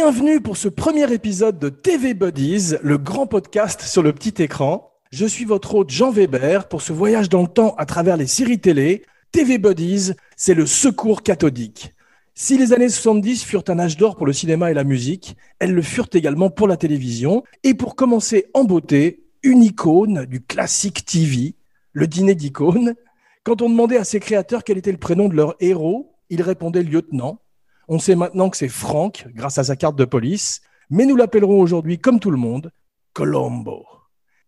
Bienvenue pour ce premier épisode de TV Buddies, le grand podcast sur le petit écran. Je suis votre hôte Jean Weber pour ce voyage dans le temps à travers les séries télé. TV Buddies, c'est le secours cathodique. Si les années 70 furent un âge d'or pour le cinéma et la musique, elles le furent également pour la télévision. Et pour commencer en beauté, une icône du classique TV, le dîner d'icônes. Quand on demandait à ses créateurs quel était le prénom de leur héros, ils répondaient lieutenant. On sait maintenant que c'est Franck, grâce à sa carte de police, mais nous l'appellerons aujourd'hui, comme tout le monde, Colombo.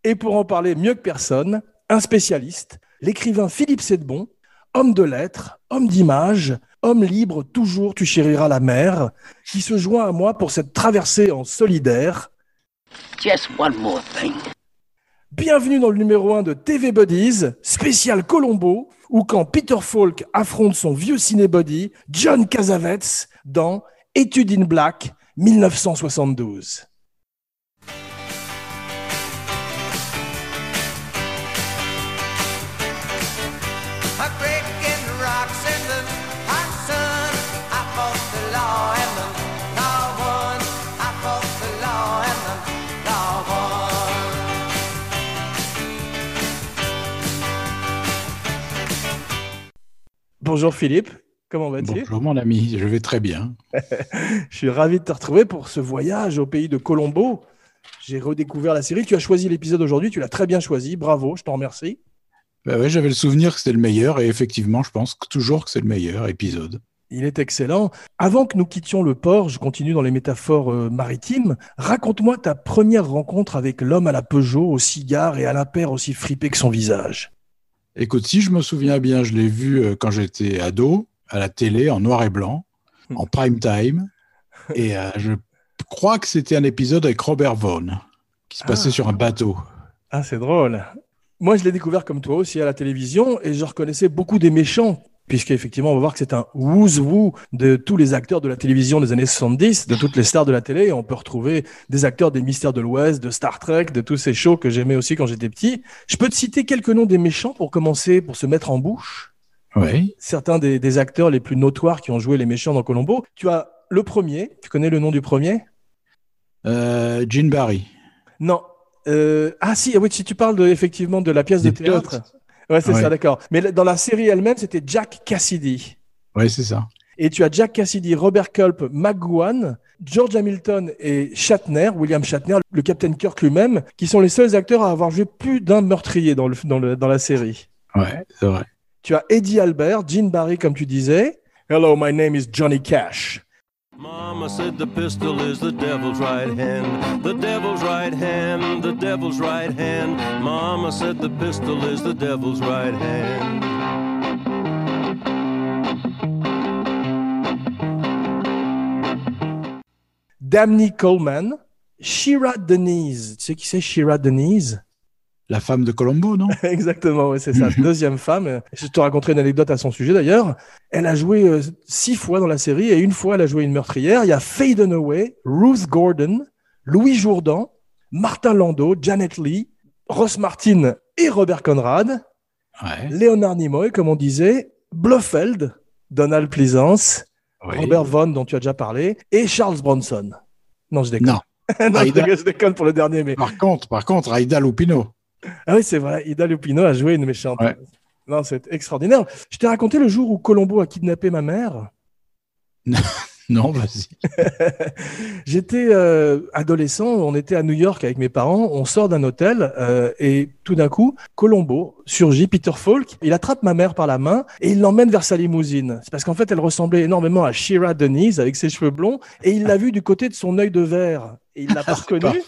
Et pour en parler mieux que personne, un spécialiste, l'écrivain Philippe Sedbon, homme de lettres, homme d'image, homme libre, toujours tu chériras la mer, qui se joint à moi pour cette traversée en solidaire. Just one more thing. Bienvenue dans le numéro 1 de TV Buddies, spécial Colombo, où quand Peter Falk affronte son vieux cinébody, John Cassavetes, dans Étude in Black, 1972. A breaking rocks in the hot sun. I fought the law and the law won. I fought the law and the law won. Bonjour Philippe, comment vas-tu? Bonjour mon ami, je vais très bien. Je suis ravi de te retrouver pour ce voyage au pays de Colombo. J'ai redécouvert la série, tu as choisi l'épisode aujourd'hui, tu l'as très bien choisi, bravo, je t'en remercie. Bah J'avais le souvenir que c'était le meilleur et effectivement, je pense que toujours que c'est le meilleur épisode. Il est excellent. Avant que nous quittions le port, je continue dans les métaphores euh, maritimes. Raconte-moi ta première rencontre avec l'homme à la Peugeot, au cigare et à la paire aussi fripé que son visage. Écoute, si je me souviens bien, je l'ai vu euh, quand j'étais ado, à la télé, en noir et blanc, en prime time. Et euh, je crois que c'était un épisode avec Robert Vaughn, qui se passait Ah. sur un bateau. Ah, c'est drôle. Moi, je l'ai découvert comme toi aussi à la télévision et je reconnaissais beaucoup des méchants. Puisqu'effectivement, on va voir que c'est un who's who de tous les acteurs de la télévision des années 70, de toutes les stars de la télé. Et on peut retrouver des acteurs des Mystères de l'Ouest, de Star Trek, de tous ces shows que j'aimais aussi quand j'étais petit. Je peux te citer quelques noms des méchants pour commencer, pour se mettre en bouche? Oui. Certains des, des acteurs les plus notoires qui ont joué les méchants dans Colombo. Tu as le premier. Tu connais le nom du premier? Euh, Gene Barry. Non. Euh, ah si, oui, si tu parles de, effectivement de la pièce de théâtre. pilotes. Ouais, c'est Ouais. ça, d'accord. Mais dans la série elle-même, c'était Jack Cassidy. Oui, c'est ça. Et tu as Jack Cassidy, Robert Culp, McGowan, George Hamilton et Shatner, William Shatner, le Captain Kirk lui-même, qui sont les seuls acteurs à avoir joué plus d'un meurtrier dans, le, dans, le, dans la série. Ouais, c'est vrai. Tu as Eddie Albert, Gene Barry, comme tu disais. Hello, my name is Johnny Cash. Mama said the pistol is the devil's right hand. The devil's right hand. The devil's right hand. Mama said the pistol is the devil's right hand. Damney Coleman, Shira Denise. Tu sais qui c'est Shira Denise? La femme de Colombo, non? Exactement, c'est sa deuxième femme. Je te raconterai une anecdote à son sujet d'ailleurs. Elle a joué euh, six fois dans la série et une fois elle a joué une meurtrière. Il y a Faye Dunaway, Ruth Gordon, Louis Jourdan, Martin Landau, Janet Lee, Ross Martin et Robert Conrad, Ouais. Leonard Nimoy, comme on disait, Blofeld, Donald Pleasance, Oui. Robert Vaughn, dont tu as déjà parlé, et Charles Bronson. Non, je déconne. Non. non, je déconne, je déconne pour le dernier, mais Par contre, par contre, Lupino. Ah oui, c'est vrai. Ida Lupino a joué une méchante. Ouais. Non, c'est extraordinaire. Je t'ai raconté le jour où Colombo a kidnappé ma mère. Non, vas-y. J'étais euh, adolescent, on était à New York avec mes parents, on sort d'un hôtel euh, et tout d'un coup, Colombo surgit, Peter Falk, il attrape ma mère par la main et il l'emmène vers sa limousine. C'est parce qu'en fait, elle ressemblait énormément à Shira Denise avec ses cheveux blonds et il l'a vue du côté de son œil de verre. Et il l'a pas C'est reconnue.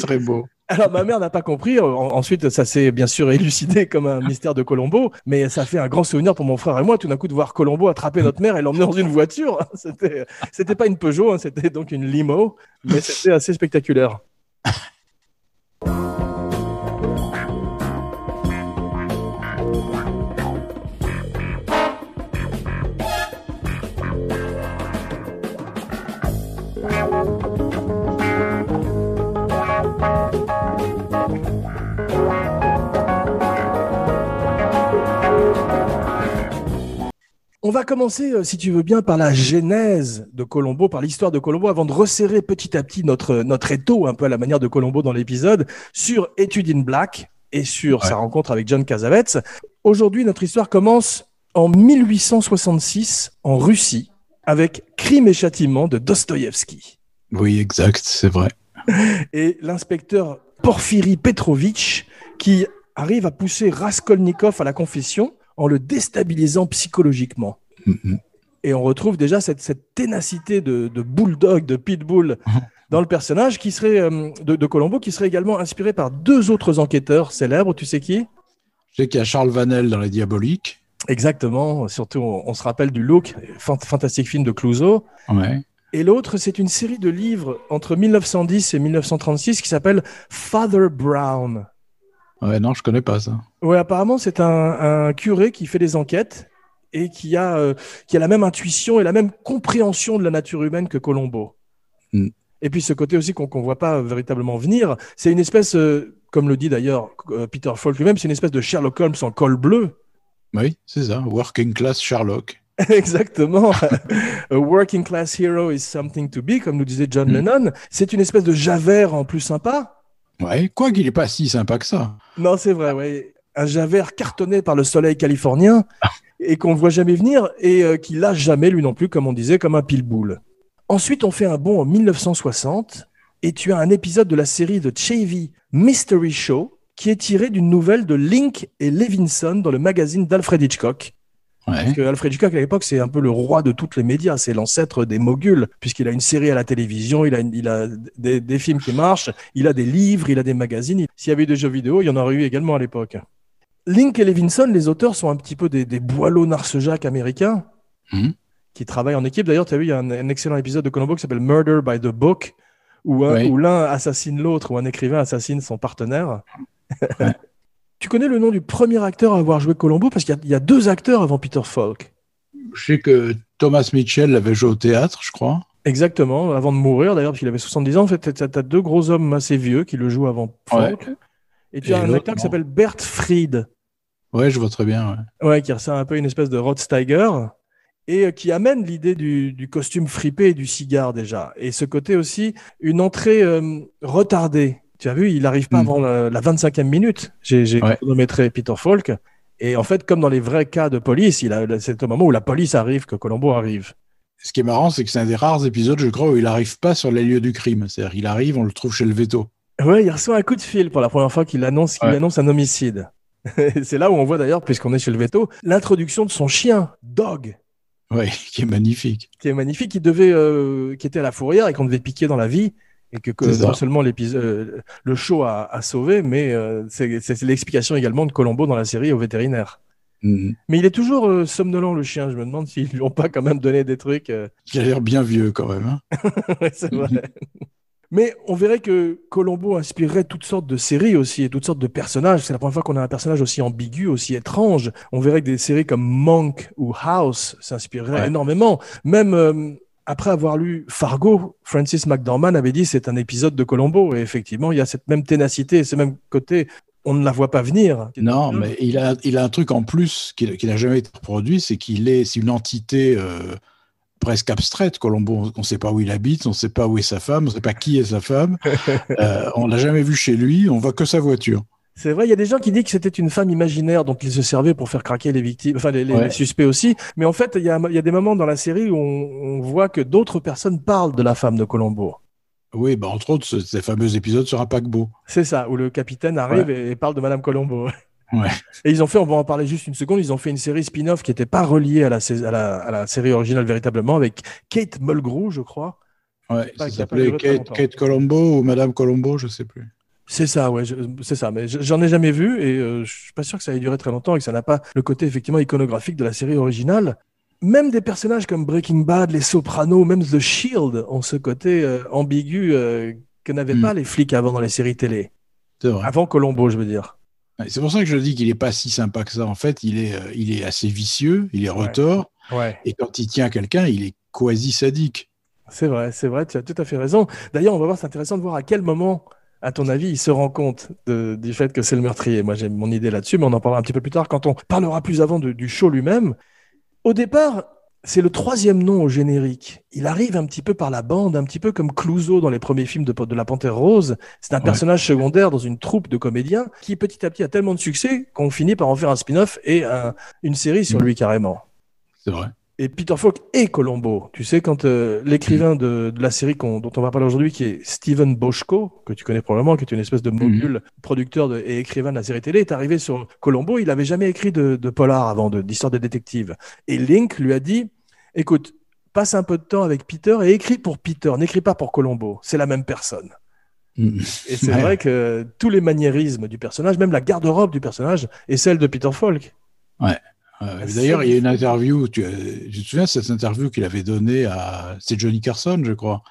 Très beau. Alors ma mère n'a pas compris. En- Ensuite, ça s'est bien sûr élucidé comme un mystère de Colombo, mais ça fait un grand souvenir pour mon frère et moi, tout d'un coup, de voir Colombo attraper notre mère et l'emmener dans une voiture. C'était, c'était pas une Peugeot, hein, c'était donc une limo, mais c'était assez spectaculaire. On va commencer, euh, si tu veux bien, par la genèse de Colombo, par l'histoire de Colombo, avant de resserrer petit à petit notre, notre étau, un peu à la manière de Colombo dans l'épisode, sur Étude in Black et sur sa rencontre avec John Cassavetes. Aujourd'hui, notre histoire commence en 1866 en Russie avec Crime et châtiment de Dostoïevski. Oui, exact, c'est vrai. Et l'inspecteur Porfiri Petrovitch qui arrive à pousser Raskolnikov à la confession en le déstabilisant psychologiquement. Mhm. Et on retrouve déjà cette, cette ténacité de, de bulldog, de pitbull dans le personnage qui serait euh, de, de Colombo, qui serait également inspiré par deux autres enquêteurs célèbres. Tu sais qui? Je sais qu'il y a Charles Vanel dans Les Diaboliques. Exactement. Surtout, on, on se rappelle du look, fant- fantastique film de Clouseau. Ouais. Et l'autre, c'est une série de livres entre 1910 et 1936 qui s'appelle Father Brown. Ouais, non, je connais pas ça. Ouais, apparemment, c'est un, un curé qui fait des enquêtes et qui a, euh, qui a la même intuition et la même compréhension de la nature humaine que Colombo. Mm. Et puis ce côté aussi qu'on ne voit pas véritablement venir, c'est une espèce, euh, comme le dit d'ailleurs euh, Peter Falk lui-même, c'est une espèce de Sherlock Holmes en col bleu. Oui, c'est ça. Working Class Sherlock. Exactement. A working class hero is something to be, comme nous disait John Mm. Lennon. C'est une espèce de Javert en plus sympa. Ouais, quoi qu'il est pas si sympa que ça. Non, c'est vrai, ouais. Un Javert cartonné par le soleil californien et qu'on ne voit jamais venir et euh, qui lâche jamais, lui non plus, comme on disait, comme un pile-boule. Ensuite, on fait un bond en 1960 et tu as un épisode de la série de Chevy Mystery Show qui est tiré d'une nouvelle de Link et Levinson dans le magazine d'Alfred Hitchcock. Ouais. Parce que Alfred Hitchcock, à l'époque, c'est un peu le roi de toutes les médias. C'est l'ancêtre des moguls, puisqu'il a une série à la télévision, il a, une- il a des, des films qui marchent, il a des livres, il a des magazines. S'il y avait eu des jeux vidéo, il y en aurait eu également à l'époque. Link et Levinson, les auteurs, sont un petit peu des, des boileaux narcejaques américains Mhm. qui travaillent en équipe. D'ailleurs, tu as vu, il y a un, un excellent épisode de Colombo qui s'appelle Murder by the Book, où, un- Oui. où l'un assassine l'autre, ou un écrivain assassine son partenaire. tu connais le nom du premier acteur à avoir joué Colombo? Parce qu'il y a- il y a deux acteurs avant Peter Falk. Je sais que Thomas Mitchell l'avait joué au théâtre, je crois. Exactement, avant de mourir d'ailleurs, parce qu'il avait 70 ans. En fait, tu as deux gros hommes assez vieux qui le jouent avant Falk. Et tu Et as un acteur qui s'appelle Bert Fried, Ouais, je vois très bien. ouais. ouais, qui ressemble un peu à une espèce de Rod Steiger, et euh, qui amène l'idée du, du costume fripé et du cigare déjà. Et ce côté aussi, une entrée euh, retardée. Tu as vu, il n'arrive pas Mm. avant la, la 25e minute. J'ai Ouais. chronométré Peter Falk. Et en fait, comme dans les vrais cas de police, c'est au moment où la police arrive que Colombo arrive. Ce qui est marrant, c'est que c'est un des rares épisodes, je crois, où il arrive pas sur les lieux du crime. C'est-à-dire, il arrive, on le trouve chez le veto. Ouais, il reçoit un coup de fil pour la première fois qu'il annonce qu'il Ouais. annonce un homicide. c'est là où on voit d'ailleurs, puisqu'on est chez le veto, l'introduction de son chien, Dog, Ouais, qui est magnifique. qui est magnifique, qui devait, euh, qui était à la fourrière et qu'on devait piquer dans la vie. Et que, non seulement l'épisode, euh, le show a, a sauvé, mais euh, c'est l'explication également de Colombo dans la série au vétérinaire. Mhm. Mais il est toujours euh, somnolent, le chien. Je me demande s'ils lui ont pas quand même donné des trucs. euh, Il a l'air bien vieux quand même. hein. Ouais, c'est vrai. Mais on verrait que Colombo inspirerait toutes sortes de séries aussi et toutes sortes de personnages. C'est la première fois qu'on a un personnage aussi ambigu, aussi étrange. On verrait que des séries comme Monk ou House s'inspireraient Ouais. énormément. Même euh, après avoir lu Fargo, Francis McDormand avait dit c'est un épisode de Colombo. Et effectivement, il y a cette même ténacité, ce même côté. On ne la voit pas venir. Non, mais il a, il a un truc en plus qui qui n'a jamais été reproduit, c'est qu'il est, c'est une entité euh, presque abstraite. Colombo, on ne sait pas où il habite, on ne sait pas où est sa femme, on ne sait pas qui est sa femme. Euh, on l'a jamais vu chez lui, on voit que sa voiture. C'est vrai, il y a des gens qui disent que c'était une femme imaginaire dont il se servait pour faire craquer les victimes, enfin les, les- Ouais. les suspects aussi. Mais en fait, il y a, il y a des moments dans la série où on, on voit que d'autres personnes parlent de la femme de Colombo. Oui, bah, entre autres, ce- ces fameux épisodes sur un paquebot. C'est ça, où le capitaine arrive et, et parle de Madame Colombo. Ouais. Et ils ont fait, on va en parler juste une seconde, ils ont fait une série spin-off qui n'était pas reliée à la, sais- à, la, à la série originale véritablement, avec Kate Mulgrew, je crois. Ouais, ça s'appelait Kate. Kate Colombo ou Madame Colombo, je sais plus. C'est ça, ouais, c'est ça. Mais je- j'en ai jamais vu et euh, je suis pas sûr que ça ait duré très longtemps et que ça n'a pas le côté effectivement iconographique de la série originale. Même des personnages comme Breaking Bad, Les Sopranos, même The Shield ont ce côté euh, ambigu euh, que n'avaient Mm. pas les flics avant dans les séries télé. C'est vrai. Avant Colombo, je veux dire. Ouais, C'est pour ça que je dis qu'il est pas si sympa que ça. En fait, il est, euh, il est assez vicieux, il est retors, Ouais. et quand il tient quelqu'un, il est quasi sadique. C'est vrai, c'est vrai, tu as tout à fait raison. D'ailleurs, on va voir, c'est intéressant de voir à quel moment, à ton avis, il se rend compte de- du fait que c'est le meurtrier. Moi, j'ai mon idée là-dessus, mais on en parlera un petit peu plus tard quand on parlera plus avant de- du show lui-même. Au départ, c'est le troisième nom au générique. Il arrive un petit peu par la bande, un petit peu comme Clouseau dans les premiers films de, de La Panthère Rose. C'est un Ouais. personnage secondaire dans une troupe de comédiens qui petit à petit a tellement de succès qu'on finit par en faire un spin-off et un- une série sur Mm. lui carrément. C'est vrai. Et Peter Falk et Colombo. Tu sais, quand euh, l'écrivain de, de la série dont on va parler aujourd'hui, qui est Steven Boschko, que tu connais probablement, qui est une espèce de mogul producteur de- et écrivain de la série télé, est arrivé sur Colombo. Il n'avait jamais écrit de, de polar avant, d'histoire de, détective. Et Link lui a dit Écoute, passe un peu de temps avec Peter et écris pour Peter, n'écris pas pour Colombo. C'est la même personne. Mm. Et c'est Ouais. vrai que tous les maniérismes du personnage, même la garde-robe du personnage, est celle de Peter Falk. Euh, C'est D'ailleurs, il y a une interview, tu, euh, tu te souviens de cette interview qu'il avait donnée à. C'est Johnny Carson, je crois,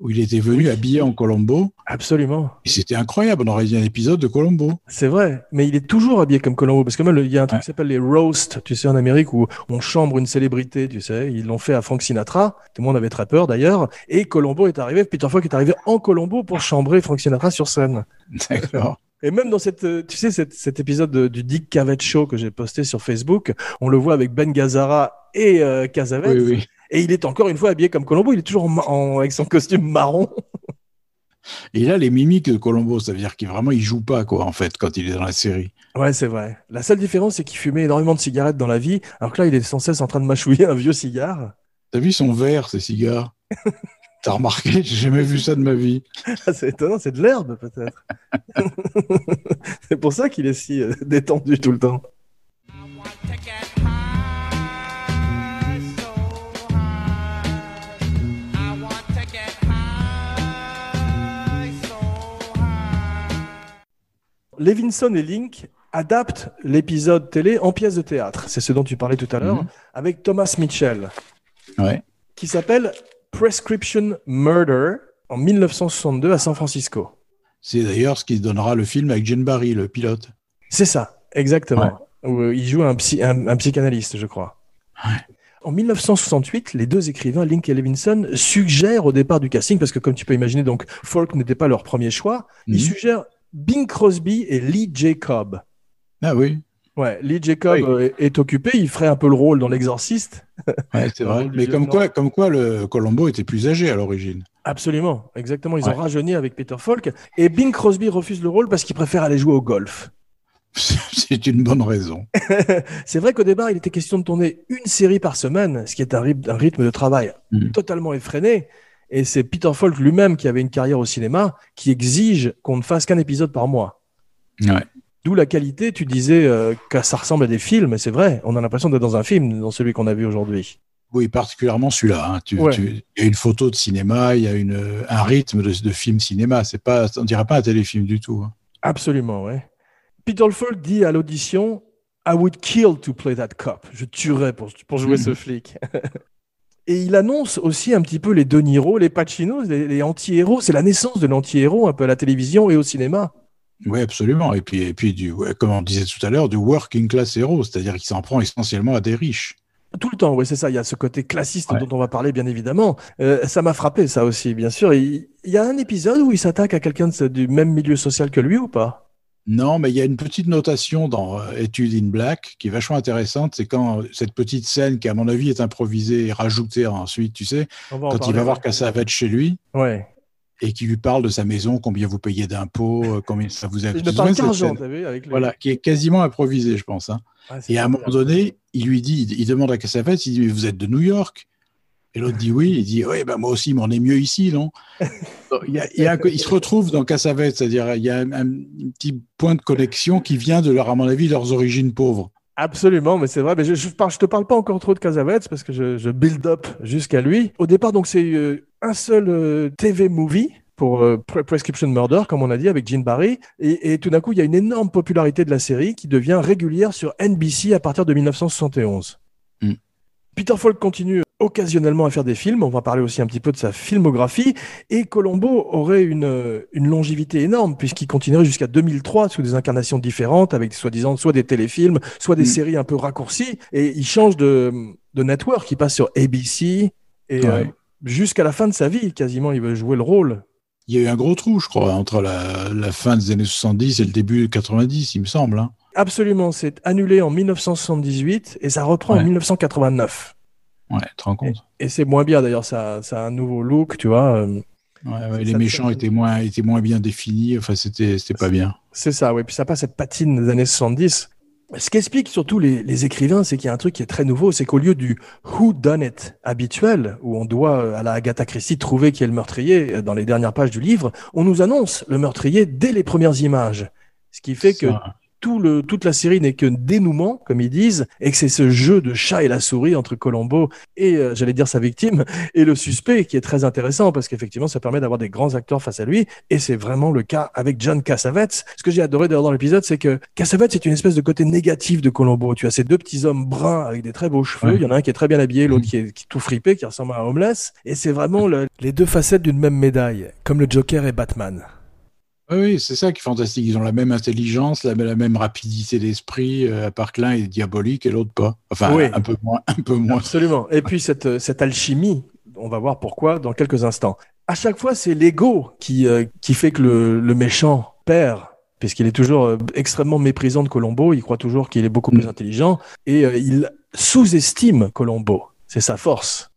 où il était venu Oui. habillé en Colombo. Absolument. Et c'était incroyable, on aurait dit un épisode de Colombo. C'est vrai, mais il est toujours habillé comme Colombo, parce que même il y a un truc Ouais. qui s'appelle les roasts, tu sais, en Amérique, où on chambre une célébrité, tu sais, ils l'ont fait à Frank Sinatra, tout le monde avait très peur d'ailleurs, et Colombo est arrivé, Peter Falk est arrivé en Colombo pour chambrer Frank Sinatra sur scène. D'accord. Et même dans cette, euh, tu sais, cette- cet épisode de- du Dick Cavett Show que j'ai posté sur Facebook, on le voit avec Ben Gazzara et euh, Oui, oui. et il est encore une fois habillé comme Colombo, il est toujours en ma- en- avec son costume marron. Et là, les mimiques de Colombo, ça veut dire qu'il vraiment, il joue pas, quoi, en fait, quand il est dans la série. Ouais, c'est vrai. La seule différence, c'est qu'il fumait énormément de cigarettes dans la vie, alors que là, il est sans cesse en train de mâchouiller un vieux cigare. T'as vu son verre, ses cigares T'as remarqué J'ai jamais vu ça de ma vie. Ah, c'est étonnant, c'est de l'herbe peut-être. c'est pour ça qu'il est si euh, détendu tout le temps. Levinson et Link adaptent l'épisode télé en pièce de théâtre. C'est ce dont tu parlais tout à l'heure, Mhm. avec Thomas Mitchell, Ouais. qui s'appelle Prescription Murder en 1962 à San Francisco. C'est d'ailleurs ce qui donnera le film avec Jane Barry, le pilote. C'est ça, exactement. Où, euh, il joue un, psy- un, un psychanalyste, je crois. En 1968, les deux écrivains, Link et Levinson, suggèrent au départ du casting, parce que comme tu peux imaginer, donc Folk n'était pas leur premier choix, ils Mhm. suggèrent Bing Crosby et Lee Jacob. Ah oui, Ouais, Lee Jacob Oui. euh, est, est occupé, il ferait un peu le rôle dans L'Exorciste. ouais, c'est vrai. Mais comme quoi, comme quoi, le Colombo était plus âgé à l'origine. Absolument, exactement. Ils ont rajeuni avec Peter Falk. Et Bing Crosby refuse le rôle parce qu'il préfère aller jouer au golf. C'est une bonne raison. C'est vrai qu'au départ, il était question de tourner une série par semaine, ce qui est un, rythme- un rythme de travail Mhm. totalement effréné. Et c'est Peter Falk lui-même qui avait une carrière au cinéma qui exige qu'on ne fasse qu'un épisode par mois. Ouais. D'où la qualité, tu disais euh, que ça ressemble à des films, et c'est vrai, on a l'impression d'être dans un film, dans celui qu'on a vu aujourd'hui. Oui, particulièrement celui-là. hein. Ouais. Il y a une photo de cinéma, il y a une, un rythme de, de film cinéma. C'est pas, on dirait pas un téléfilm du tout. hein. Absolument, ouais. Peter Falk dit à l'audition I would kill to play that cop. Je tuerais pour, pour jouer ce flic. Et il annonce aussi un petit peu les De Niro, les Pacino, les, les anti-héros. C'est la naissance de l'anti-héros un peu à la télévision et au cinéma. Oui, absolument. Et puis, et puis du, ouais, comme on disait tout à l'heure, du working class hero, c'est-à-dire qu'il s'en prend essentiellement à des riches. Tout le temps, oui, c'est ça. Il y a ce côté classiste Ouais. dont on va parler, bien évidemment. Euh, ça m'a frappé, ça aussi, bien sûr. Il, il y a un épisode où il s'attaque à quelqu'un du même milieu social que lui ou pas? Non, mais il y a une petite notation dans euh, Étude in Black qui est vachement intéressante. C'est quand euh, cette petite scène qui, à mon avis, est improvisée et rajoutée ensuite, tu sais, quand il va voir ouais. Cassavetes chez lui Ouais. Et qui lui parle de sa maison, combien vous payez d'impôts, euh, combien ça vous a Il ne parle qu'argent, t'as vu avec le... Voilà, qui est quasiment improvisée, je pense. hein. Et à un moment donné, il lui dit, il demande à Cassavetes, il dit, mais vous êtes de New York? Et l'autre dit oui, il dit, oui, ben moi aussi, mais on est mieux ici, non? Il, y a, il, y a un- il se retrouve dans Cassavetes, c'est-à-dire il y a un, un petit point de connexion qui vient de leur, à mon avis, leurs origines pauvres. Absolument, mais c'est vrai. Mais je, je te parle pas encore trop de Casavets parce que je, je build up jusqu'à lui. Au départ, donc c'est euh, un seul euh, TV movie pour euh, Pre- Prescription Murder, comme on a dit, avec Gene Barry. Et, et tout d'un coup, il y a une énorme popularité de la série qui devient régulière sur NBC à partir de 1971. Mm. Peter Falk continue occasionnellement à faire des films. On va parler aussi un petit peu de sa filmographie. Et Colombo aurait une, euh, une longévité énorme puisqu'il continuerait jusqu'à 2003 sous des incarnations différentes avec soi-disant soit des téléfilms, soit des Mm. séries un peu raccourcies. Et il change de, de network. Il passe sur ABC et euh, Ouais. Jusqu'à la fin de sa vie, quasiment, il veut jouer le rôle. Il y a eu un gros trou, je crois, entre la, la fin des années 70 et le début de 90, il me semble. hein. Absolument, c'est annulé en 1978 et ça reprend en Ouais. 1989. Ouais, tu te rends compte Et c'est moins bien d'ailleurs, ça, ça a un nouveau look, tu vois. euh, Ouais, ouais, les méchants étaient moins, étaient moins bien définis. Enfin, c'était, c'était pas bien. C'est ça, oui. Puis ça passe cette patine des années 70. Ce qu'explique surtout les, les écrivains, c'est qu'il y a un truc qui est très nouveau, c'est qu'au lieu du who done it habituel, où on doit euh, à la Agatha Christie trouver qui est le meurtrier euh, dans les dernières pages du livre, on nous annonce le meurtrier dès les premières images. Ce qui fait que tout le, toute la série n'est qu'un dénouement, comme ils disent, et que c'est ce jeu de chat et la souris entre Colombo et, euh, j'allais dire, sa victime, et le suspect, qui est très intéressant, parce qu'effectivement, ça permet d'avoir des grands acteurs face à lui, et c'est vraiment le cas avec John Cassavetes. Ce que j'ai adoré d'ailleurs dans l'épisode, c'est que Cassavetes, c'est une espèce de côté négatif de Colombo. Tu as ces deux petits hommes bruns avec des très beaux cheveux, Ouais. il y en a un qui est très bien habillé, l'autre qui est, qui est tout fripé, qui ressemble à un homeless, et c'est vraiment le- les deux facettes d'une même médaille, comme le Joker et Batman. Oui, oui, c'est ça qui est fantastique. Ils ont la même intelligence, la, la même rapidité d'esprit, euh, à part que l'un est diabolique et l'autre pas. Enfin, Oui. un peu moins. Un peu moins. Absolument. Et puis cette, cette alchimie, on va voir pourquoi dans quelques instants. À chaque fois, c'est l'ego qui, euh, qui fait que le, le méchant perd, puisqu'il est toujours euh, extrêmement méprisant de Colombo. Il croit toujours qu'il est beaucoup plus Mm. intelligent et euh, il sous-estime Colombo. C'est sa force.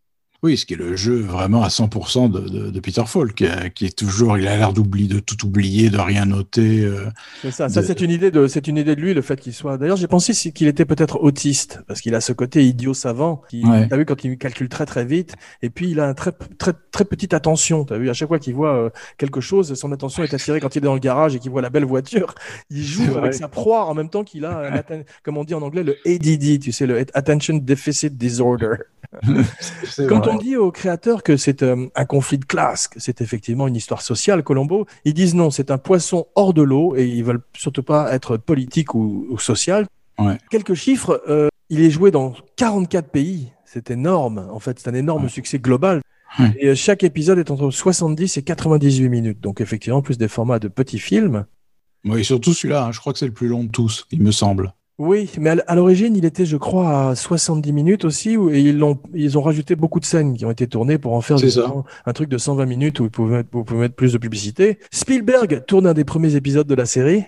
Oui, ce qui est le jeu vraiment à 100% de, de, de Peter Falk, qui est toujours, il a l'air d'oublier, de tout oublier, de rien noter. euh. C'est ça. C'est une idée de, c'est une idée de lui, le fait qu'il soit. D'ailleurs, j'ai pensé qu'il était peut-être autiste, parce qu'il a ce côté idiot savant. Qui, Ouais. T'as vu quand il calcule très très vite, et puis il a un très très très petite attention. T'as vu à chaque fois qu'il voit euh, quelque chose, son attention est attirée quand il est dans le garage et qu'il voit la belle voiture. Il joue avec sa proie en même temps qu'il a, un atten- comme on dit en anglais, le ADD. Tu sais, le Attention Deficit Disorder. Quand vrai. On dit aux créateurs que c'est euh, un conflit de classe, que c'est effectivement une histoire sociale, Colombo, ils disent non, c'est un poisson hors de l'eau et ils veulent surtout pas être politique ou, ou social. Ouais. Quelques chiffres, euh, il est joué dans 44 pays. C'est énorme. En fait, c'est un énorme Ouais. succès global. Ouais. Et euh, chaque épisode est entre 70 et 98 minutes. Donc effectivement, plus des formats de petits films. Oui, surtout celui-là, hein, je crois que c'est le plus long de tous, il me semble. Oui, mais à l'origine, il était, je crois, à 70 minutes aussi, et ils l'ont, ils ont rajouté beaucoup de scènes qui ont été tournées pour en faire un truc de 120 minutes où vous pouvez, mettre, vous pouvez mettre plus de publicité. Spielberg tourne un des premiers épisodes de la série.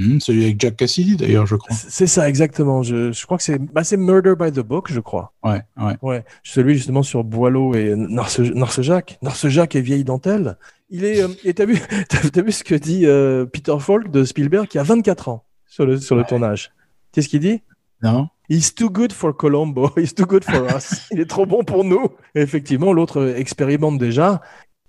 Hum, celui avec Jack Cassidy, d'ailleurs, je crois. C'est ça, exactement. Je, je crois que c'est, bah, Murder by the Book, je crois. Ouais, ouais. Ouais, celui justement sur Boileau et Narce, Narcejac. Narcejac et vieille dentelle. Il est, euh, et t'as vu, vu ce que dit euh, Peter Falk de Spielberg qui a 24 ans sur le, sur le tournage. Tu sais ce qu'il dit? Non He's too good for Colombo. He's too good for us. Il est trop bon pour nous. Et effectivement, l'autre expérimente déjà.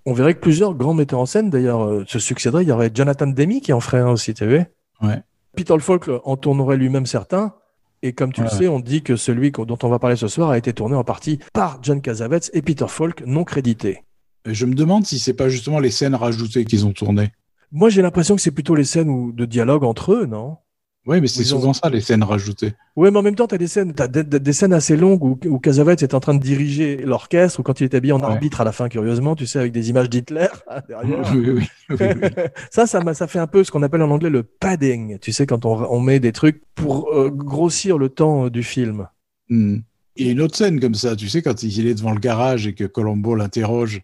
On verrait que plusieurs grands metteurs en scène, d'ailleurs, euh, se succéderaient. Il y aurait Jonathan Demi qui en ferait un aussi, tu vu Ouais. Peter Falk en tournerait lui-même certains. Et comme tu le sais, on dit que celui dont on va parler ce soir a été tourné en partie par John Cassavetes et Peter Falk, non crédité. Et Je me demande si c'est pas justement les scènes rajoutées qu'ils ont tournées. Moi, j'ai l'impression que c'est plutôt les scènes où, de dialogue entre eux, non? Oui, mais c'est ont- souvent ça, les scènes rajoutées. Ouais, mais en même temps, t'as des scènes, des, scènes assez longues où, où est en train de diriger l'orchestre, ou quand il est habillé en Ouais. arbitre à la fin, curieusement, tu sais, avec des images d'Hitler derrière. Oui, oui, oui, oui, oui. ça, ça, m'a- ça fait un peu ce qu'on appelle en anglais le padding. Tu sais, quand on, on met des trucs pour euh, grossir le temps euh, du film. Hmm. Il y a une autre scène comme ça, tu sais, quand il est devant le garage et que Colombo l'interroge,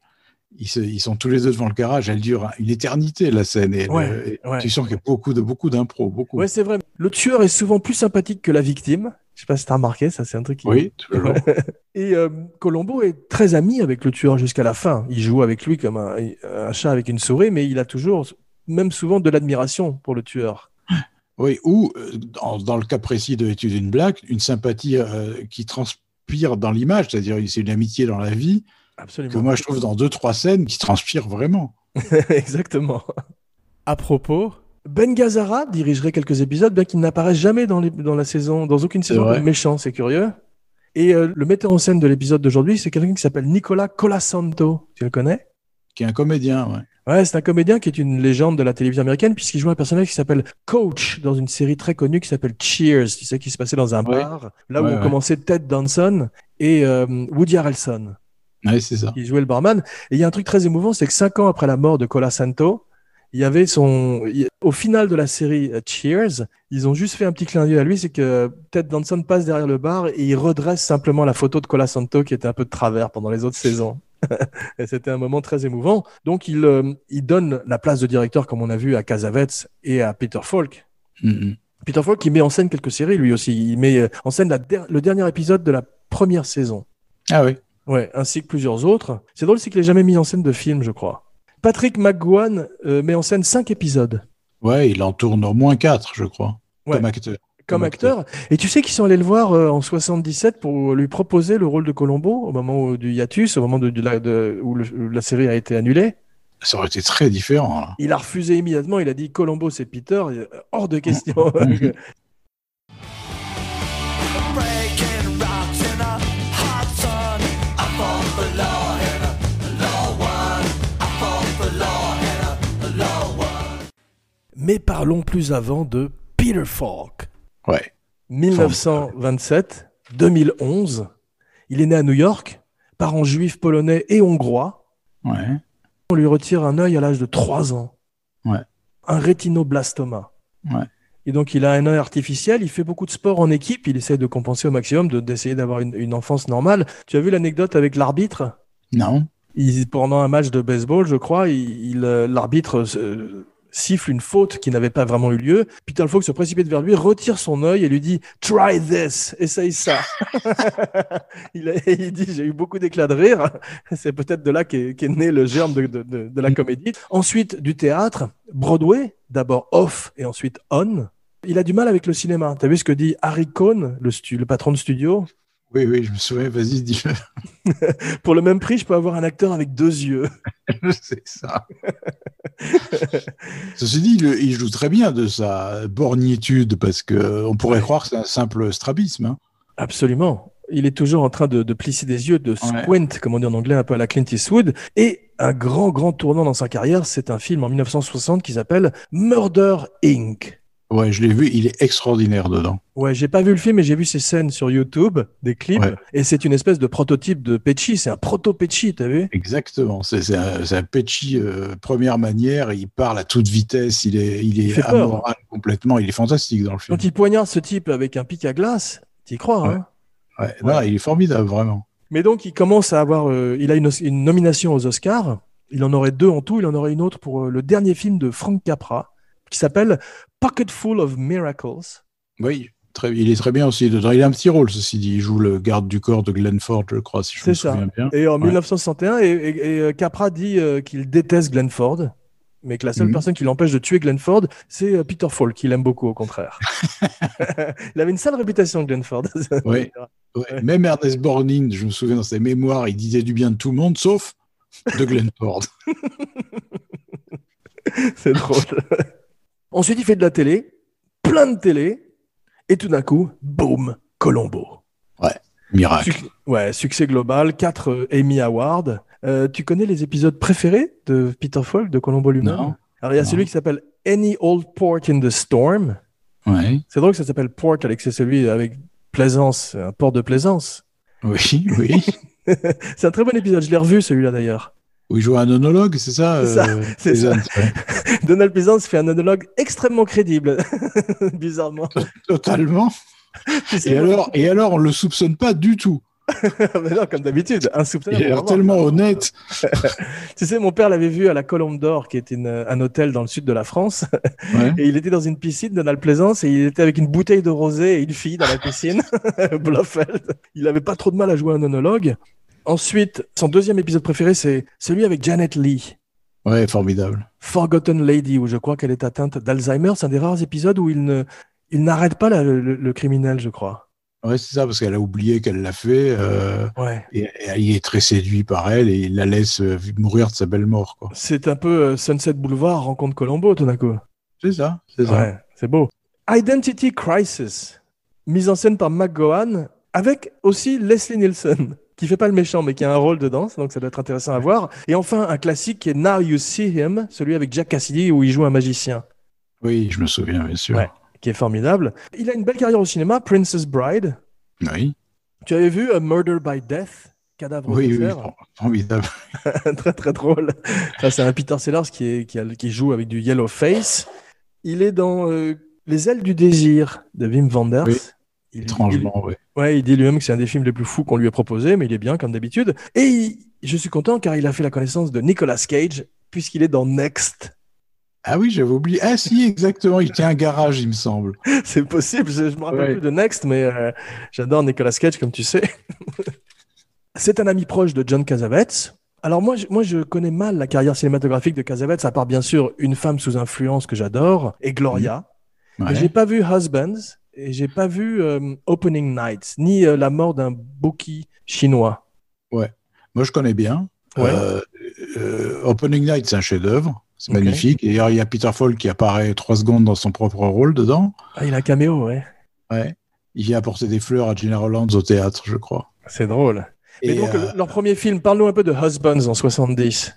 ils, se- ils sont tous les deux devant le garage, elle dure une éternité la scène. Et Ouais, le- et ouais. Tu sens qu'il y a beaucoup de beaucoup d'impro, beaucoup. Ouais, c'est vrai. Le tueur est souvent plus sympathique que la victime. Je sais pas si t'as remarqué, ça, c'est un truc qui. oui, toujours. Et euh, Colombo est très ami avec le tueur jusqu'à la fin. Il joue avec lui comme un, un chat avec une souris, mais il a toujours, même souvent, de l'admiration pour le tueur. Oui, ou euh, dans, dans le cas précis de Étude d'une blague, une sympathie euh, qui transpire dans l'image, c'est-à-dire c'est une amitié dans la vie que moi je trouve dans deux trois scènes qui transpirent vraiment. Exactement. À propos, Ben Gazzara dirigerait quelques épisodes, bien qu'il n'apparaisse jamais dans, les- dans la saison, dans aucune saison vrai. comme méchant, c'est curieux. Et euh, le metteur en scène de l'épisode d'aujourd'hui, c'est quelqu'un qui s'appelle Nicolas Colasanto. Tu le connais? Qui est un comédien, ouais. Ouais, c'est un comédien qui est une légende de la télévision américaine, puisqu'il joue un personnage qui s'appelle Coach dans une série très connue qui s'appelle Cheers. Tu sais, qui se passait dans un Ouais. bar, là où Ouais, ont ouais. commencé Ted Danson et euh, Woody Harrelson. Ouais, c'est ça. qui jouait le barman. Et il y a un truc très émouvant, c'est que cinq ans après la mort de Cola Santo, il y avait son, au final de la série euh, Cheers, ils ont juste fait un petit clin d'œil à lui, c'est que Ted Danson passe derrière le bar et il redresse simplement la photo de Cola Santo qui était un peu de travers pendant les autres saisons. et c'était un moment très émouvant. Donc il, euh, il donne la place de directeur, comme on a vu à Casavetes et à Peter Falk. Mhm. Peter Falk, il met en scène quelques séries lui aussi. Il met euh, en scène la der- le dernier épisode de la première saison. Ah oui. Ouais, ainsi que plusieurs autres. C'est drôle, c'est qu'il n'est jamais mis en scène de film, je crois. Patrick McGowan euh, met en scène cinq épisodes Ouais, il en tourne au moins quatre, je crois, Ouais. comme acteur. comme Comme acteur. Et tu sais qu'ils sont allés le voir euh, en 77 pour lui proposer le rôle de Colombo au moment où- du hiatus, au moment de, de la, de- où, le- où la série a été annulée. Ça aurait été très différent. là. Il a refusé immédiatement. Il a dit Colombo, c'est Peter. Et, Hors de question. Mais parlons plus avant de Peter Falk. Ouais. 1927, 2011. Il est né à New York, parents juifs, polonais et hongrois. Ouais. On lui retire un œil à l'âge de 3 ans. Ouais. Un rétinoblastoma. Ouais. Et donc, il a un œil artificiel. Il fait beaucoup de sport en équipe. Il essaie de compenser au maximum, de- d'essayer d'avoir une, une enfance normale. Tu as vu l'anecdote avec l'arbitre? Non. Il- Pendant un match de baseball, je crois, il, il, euh, l'arbitre euh, siffle une faute qui n'avait pas vraiment eu lieu. Peter Falk se précipite vers lui, retire son œil et lui dit Try this, essaye ça. il, a- il dit J'ai eu beaucoup d'éclats de rire. C'est peut-être de là qu'est, né le germe de, de- de- de la comédie. Ensuite, du théâtre, Broadway, d'abord off et ensuite on. Il a du mal avec le cinéma. Tu as vu ce que dit Harry Cohn, le, le patron de studio? Oui, oui, je me souviens. Vas-y, dis-le. Pour le même prix, je peux avoir un acteur avec deux yeux. C'est ça. Ceci dit, il, joue très bien de sa borgnitude parce que on pourrait croire que c'est un simple strabisme. hein. Absolument. Il est toujours en train de, de plisser des yeux, de squint, comme on dit en anglais, un peu à la Clint Eastwood. Et un grand, grand tournant dans sa carrière, c'est un film en 1960 qui s'appelle Murder Inc. Ouais, je l'ai vu. Il est extraordinaire dedans. Ouais, j'ai pas vu le film, mais j'ai vu ses scènes sur YouTube, des clips, Ouais. et c'est une espèce de prototype de Pesci. C'est un proto-Pesci, t'as vu? Exactement. C'est un, un Pesci euh, première manière. Il parle à toute vitesse. Il est, il est peur. amoral complètement. Il est fantastique dans le film. Quand il poignarde ce type avec un pic à glace, t'y crois, Ouais. hein Ouais, non, il est formidable, vraiment. Mais donc, il commence à avoir. euh, il a une, une nomination aux Oscars. Il en aurait deux en tout. Il en aurait une autre pour euh, le dernier film de Frank Capra, qui s'appelle Pocket Full of Miracles. Oui, très, il est très bien aussi dedans. Il a un petit rôle, ceci dit. Il joue le garde du corps de Glenford, je crois, si je me ça. souviens bien. Et en Ouais. 1961, et, et- et, euh, Capra dit euh, qu'il déteste Glenford, mais que la seule Mhm. personne qui l'empêche de tuer Glenford, c'est euh, Peter Falk, qu'il aime beaucoup, au contraire. il avait une sale réputation, Glenford. Ouais. Même Ernest Borgnine, je me souviens dans ses mémoires, il disait du bien de tout le monde, sauf de Glenford. c'est drôle. Ensuite, il fait de la télé, plein de télé, et tout d'un coup, boum, Colombo. Miracle. Suc- ouais, succès global, 4 Emmy Awards. Euh, tu connais les épisodes préférés de Peter Falk, de Colombo lui-même? Non. Alors, il y a Non. celui qui s'appelle Any Old Port in the Storm. Ouais. C'est drôle que ça s'appelle Port, avec c'est celui avec Plaisance, un port de Plaisance. Oui, oui. C'est un très bon épisode, je l'ai revu celui-là d'ailleurs. Où il joue un onologue, c'est ça, C'est ça, euh, c'est ça. Ouais. Donald Pleasance fait un monologue extrêmement crédible, bizarrement. Totalement. Et alors, et alors, on le soupçonne pas du tout. Mais non, comme d'habitude. Il a l'air tellement honnête. Tu sais, mon père l'avait vu à la Colombe d'Or, qui est une- un hôtel dans le sud de la France. Ouais. Et il était dans une piscine, Donald Plaisance, et il était avec une bouteille de rosé et une fille dans la piscine, Blofeld. Il avait pas trop de mal à jouer un monologue. Ensuite, son deuxième épisode préféré, c'est celui avec Janet Lee. Ouais, formidable. Forgotten Lady, où je crois qu'elle est atteinte d'Alzheimer. C'est un des rares épisodes où il ne, il n'arrête pas la- le, le criminel, je crois. Ouais, c'est ça, parce qu'elle a oublié qu'elle l'a fait. euh, Ouais. et, et il est très séduit par elle et il la laisse euh, mourir de sa belle mort. quoi. C'est un peu euh, Sunset Boulevard, rencontre Colombo, tout d'un coup. C'est ça, c'est ça. Ouais, c'est beau. Identity Crisis, mise en scène par McGowan, avec aussi Leslie Nielsen, qui fait pas le méchant, mais qui a un rôle dedans, donc ça doit être intéressant à voir. Et enfin, un classique qui est Now You See Him, celui avec Jack Cassidy, où il joue un magicien, Oui, je me souviens, bien sûr. Ouais. qui est formidable. Il a une belle carrière au cinéma, Princess Bride. Oui, Tu avais vu A Murder by Death Cadavre oui, oui, formidable. très très drôle. Ça, c'est un Peter Sellers qui, est, qui, a- qui joue avec du yellow face. Il est dans euh, Les ailes du désir de Wim Wenders. Oui, Il- Étrangement, oui. il- ouais, il dit lui-même que c'est un des films les plus fous qu'on lui ait proposé, mais il est bien comme d'habitude. Et il- je suis content car il a fait la connaissance de Nicolas Cage puisqu'il est dans Next. Ah oui, j'avais oublié. Ah si, exactement. Il tient un garage, il me semble. C'est possible, je, je me rappelle Ouais. plus de Next, mais euh, j'adore Nicolas Cage, comme tu sais. C'est un ami proche de John Cassavetes. Alors moi je, moi, je connais mal la carrière cinématographique de Cassavetes, à part bien sûr Une femme sous influence que j'adore, et Gloria. Mais Ouais. j'ai pas vu Husbands, et j'ai pas vu euh, Opening Night, ni euh, La mort d'un bookie chinois. Moi, je connais bien. Ouais. Euh, Opening Night, c'est un chef-d'œuvre. C'est magnifique. Et il y a Peter Falk qui apparaît trois secondes dans son propre rôle dedans. Ah, il a un caméo, ouais. Ouais. Il vient apporter des fleurs à Gina Rollands au théâtre, je crois. C'est drôle. Mais Et, donc, euh, leur premier film, parle-nous un peu de Husbands en 70.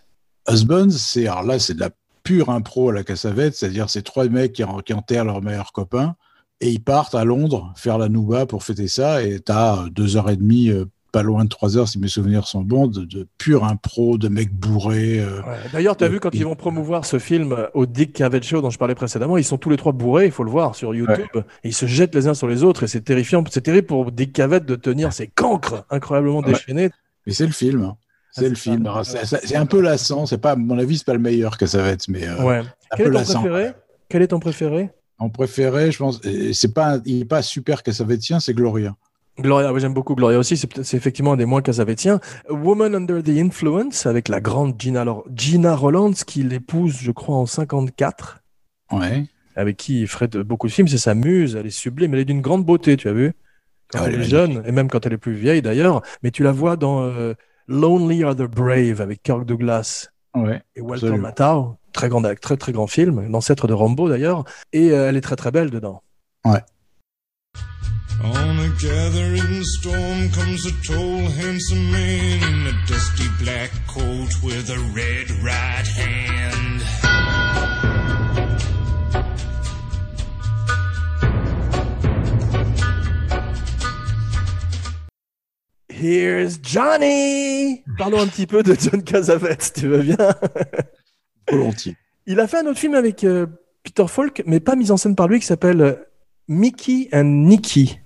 Husbands, c'est alors là, c'est de la pure impro à la Cassavette, c'est-à-dire c'est trois mecs qui enterrent leur meilleur copain et ils partent à Londres faire la nouba pour fêter ça et t'as euh, deux heures et demie, euh, pas loin de trois heures si mes souvenirs sont bons, de, de pure impro, de mecs bourrés. euh, Ouais. D'ailleurs, tu as Ouais. vu quand ils vont promouvoir ce film au Dick Cavett Show dont je parlais précédemment, ils sont tous les trois bourrés, il faut le voir sur YouTube. Et ils se jettent les uns sur les autres et c'est terrifiant. C'est terrible pour Dick Cavett de tenir ses cancres incroyablement Ouais. déchaînés. Mais c'est le film. hein. Ah, C'est le film. ça. C'est- un peu lassant. C'est pas, à mon avis, c'est pas le meilleur Cassavetes, mais euh, Ouais. un Quel peu est ton lassant. préféré? Quel est ton préféré? Mon préféré, je pense, c'est pas, il est pas super Cassavetien, c'est Gloria. Gloria, oui, j'aime beaucoup Gloria aussi, c'est effectivement un des moins casavétiens. Woman Under the Influence, avec la grande Gina, Gina Rollands, qui l'épouse, je crois, en 54, Ouais. avec qui il ferait beaucoup de films. C'est sa muse, elle est sublime, elle est d'une grande beauté, tu as vu? Quand Ah, elle est est jeune, et même quand elle est plus vieille d'ailleurs. Mais tu la vois dans euh, Lonely Are the Brave, avec Kirk Douglas Ouais. et Walter Absolument. Matthau. Très grand, act- très, très grand film, l'ancêtre de Rambo d'ailleurs. Et euh, elle est très très belle dedans. On a gathering storm comes a tall, handsome man in a dusty black coat with a red right hand. Here's Johnny Parlons un petit peu de John Cassavetes, si tu veux bien? Volontiers. Il a fait un autre film avec euh, Peter Falk, mais pas mis en scène par lui, qui s'appelle euh, Mickey and Nicky.